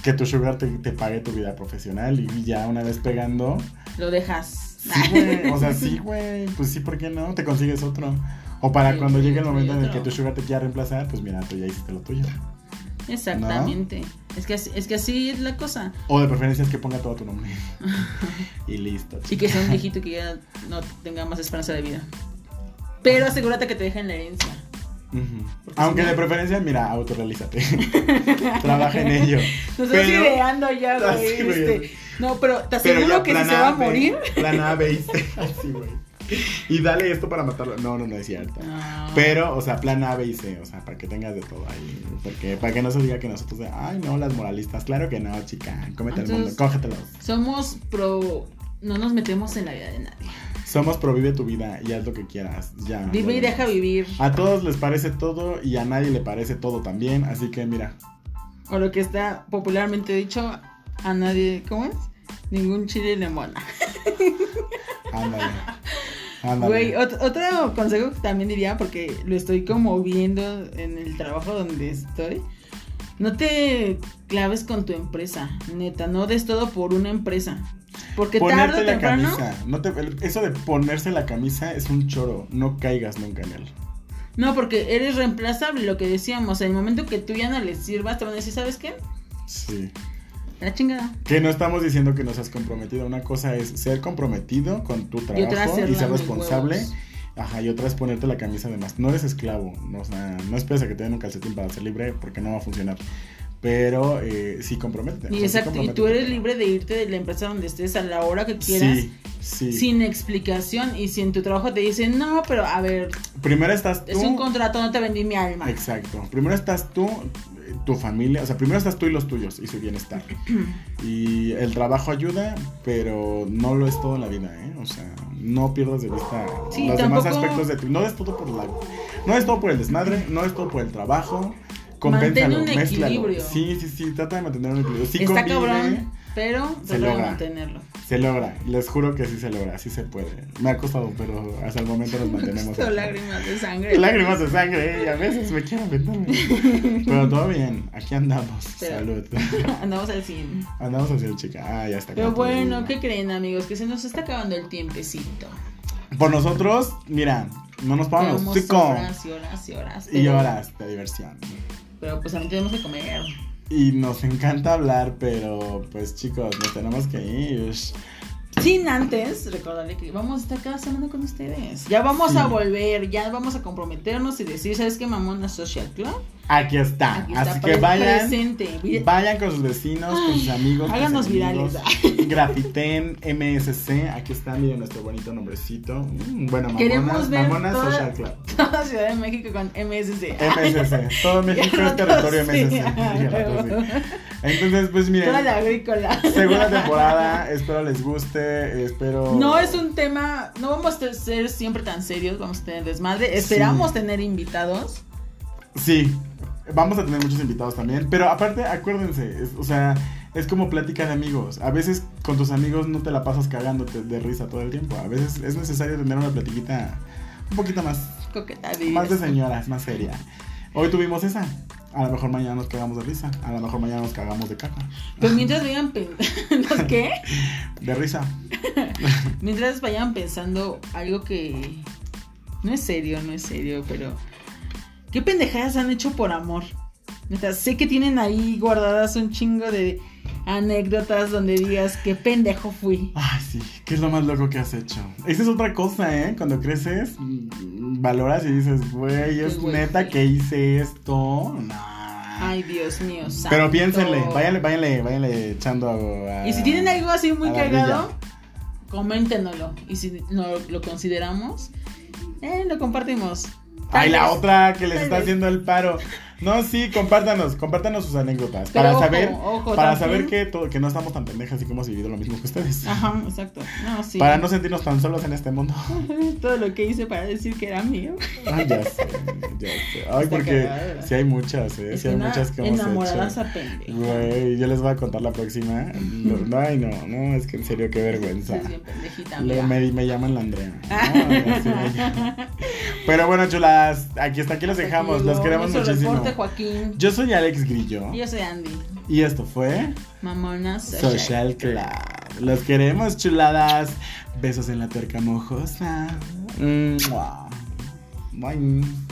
Que tu sugar te, te pague tu vida profesional y ya una vez pegando, Lo dejas. sí, güey, o sea, sí, güey, pues sí, ¿por qué no? Te consigues otro. O para Sí, cuando llegue el momento en el que tu sugar te quiera reemplazar, pues mira, tú ya hiciste lo tuyo. Exactamente. Es, que así, es que así es la cosa. O de preferencia es que ponga todo tu nombre. [laughs] y listo. Y que sea un viejito que ya no tenga más esperanza de vida. Pero asegúrate que te dejen la herencia. Aunque de preferencia, mira, autorrealízate. [laughs] Trabaja en ello. [laughs] Nos estás Pero- ideando ya, [laughs] güey. Así, güey. este. No, pero te Pero aseguro ya que si se va a morir. Plan A, B. Así, güey. Y dale esto para matarlo. No, no, no es cierto. No. Pero, o sea, plan A, B y C, o sea, para que tengas de todo ahí. Porque, para que no se diga que nosotros, ay, no, las moralistas. Claro que no, chica. Cómete el mundo, Entonces- cógetelos. Somos pro. No nos metemos en la vida de nadie. Somos pro vive tu vida y haz lo que quieras. Ya. Vive y deja vivir. A todos les parece todo y a nadie le parece todo también. Así que, mira, O lo que está popularmente dicho, a nadie. ¿Cómo es? Ningún chile le mona. [laughs] ándale. Ándale. Güey, ot- otro consejo que también diría, porque lo estoy como viendo en el trabajo donde estoy. No te claves con tu empresa, neta, no des todo por una empresa. Porque tarde Ponerte o la camisa. No te, eso de ponerse la camisa es un choro. No caigas nunca en él. No, porque eres reemplazable, lo que decíamos. En el momento que tú ya no les sirvas, te van a decir, ¿sabes qué? Sí. La chingada. Que no estamos diciendo que no seas comprometido. Una cosa es ser comprometido con tu trabajo y, ser responsable. huevos. Ajá, y otra es ponerte la camisa además. No eres esclavo. No, o sea, no esperes a que te den un calcetín para ser libre porque no va a funcionar. Pero eh, sí, comprométete. o Y sea, sí exacto, y tú eres libre de irte de la empresa donde estés a la hora que quieras. Sí, sí. Sin explicación. Y si en tu trabajo te dicen, no, pero a ver, Primero estás tú. es un contrato, no te vendí mi alma. Exacto. Primero estás tú, tu familia, o sea, primero estás tú y los tuyos y su bienestar. [clears throat] y el trabajo ayuda, pero no lo es todo en la vida, ¿eh? O sea, no pierdas de vista Sí, los demás aspectos de tu. No es todo por la. No es todo por el desmadre, no es todo por el trabajo. Compénsalo, mézclalo. Sí, sí, sí, trata de mantener un equilibrio. Sí Está cabrón, pero se trata de logra. mantenerlo. Se logra, les juro que sí se logra, sí se puede. Me ha costado, pero hasta el momento nos mantenemos. Son lágrimas de sangre. Lágrimas de sangre, y a veces me quiero meterme. Pero todo bien, aquí andamos. Pero- Salud. [laughs] Andamos al 100. Andamos hacia el chica. Ah, ya está. Pero bueno. ¿qué creen, amigos? Que se nos está acabando el tiempecito. Por nosotros, mira, no nos pagamos horas y horas y horas. Y horas de diversión. Pero pues también tenemos que comer. Y nos encanta hablar, pero pues chicos, nos tenemos que ir. Sin antes recordarle que vamos a estar cada semana con ustedes. Ya vamos Sí. a volver, ya vamos a comprometernos y decir, ¿sabes qué, Mamona Social Club? Aquí está. Aquí está, Así que vayan. presente. Vayan con sus vecinos, con sus amigos. háganos sus amigos. virales. [laughs] Grafiten MSC. Aquí está, miren nuestro bonito nombrecito. Mm, bueno, Mamonas, Mamonas toda- Social Club. Toda Ciudad de México con MSC. [laughs] MSC. Todo México es territorio MSC. Sí. [laughs] Entonces, pues miren. Toda la agrícola. Segunda temporada, espero les guste, espero... No es un tema, no vamos a ser siempre tan serios, vamos a tener desmadre. Esperamos Sí. tener invitados. Sí, vamos a tener muchos invitados también, pero aparte, acuérdense, es- o sea, es como plática de amigos. A veces con tus amigos no te la pasas cagándote de risa todo el tiempo. A veces es necesario tener una platiquita un poquito más, Coqueta más de señoras, más seria. Hoy tuvimos esa. A lo mejor mañana nos cagamos de risa. A lo mejor mañana nos cagamos de caca. Pues mientras vayan pen- [laughs] ¿Los qué? [laughs] De risa. [laughs] Mientras vayan pensando algo que no es serio, no es serio, pero ¿qué pendejadas han hecho por amor? Neta, sé que tienen ahí guardadas un chingo de anécdotas donde digas qué pendejo fui. Ay, sí. ¿Qué es lo más loco que has hecho? Esa es otra cosa, ¿eh? Cuando creces, mm, valoras y dices, güey, es güey neta que hice esto. No. Ay, Dios mío, Pero piénsenle, váyanle, váyanle, váyanle echando a, Y si tienen algo así muy cagado, coméntenoslo. Y si no lo consideramos, eh, lo compartimos. Ay, la otra que les está haciendo el paro. No, sí, compártanos, compártanos sus anécdotas. Pero para ojo, saber, ojo, para saber que, todo- que no estamos tan pendejas y que hemos vivido lo mismo que ustedes. Ajá, exacto. No, sí. Para no sentirnos tan solos en este mundo. [laughs] Todo lo que hice para decir que era mío. Ay, ya sé, ya sé. Ay, Está porque ¿verdad? sí hay muchas, ¿eh? Es Sí hay muchas que hemos enamoradas hecho. a pendeja. Güey, yo les voy a contar la próxima. No, ay, no, no, es que en serio, qué vergüenza. Sí, bien pendejita, Le- me, me llaman la Andrea. No. [laughs] Pero bueno, chulas, aquí hasta aquí los dejamos. Los queremos muchísimo. Joaquín. Yo soy Alex Grillo. Y yo soy Andy. Y esto fue Mamona Social, Social Club. Los queremos, chuladas. Besos en la tuerca mojosa. Mua. Bye.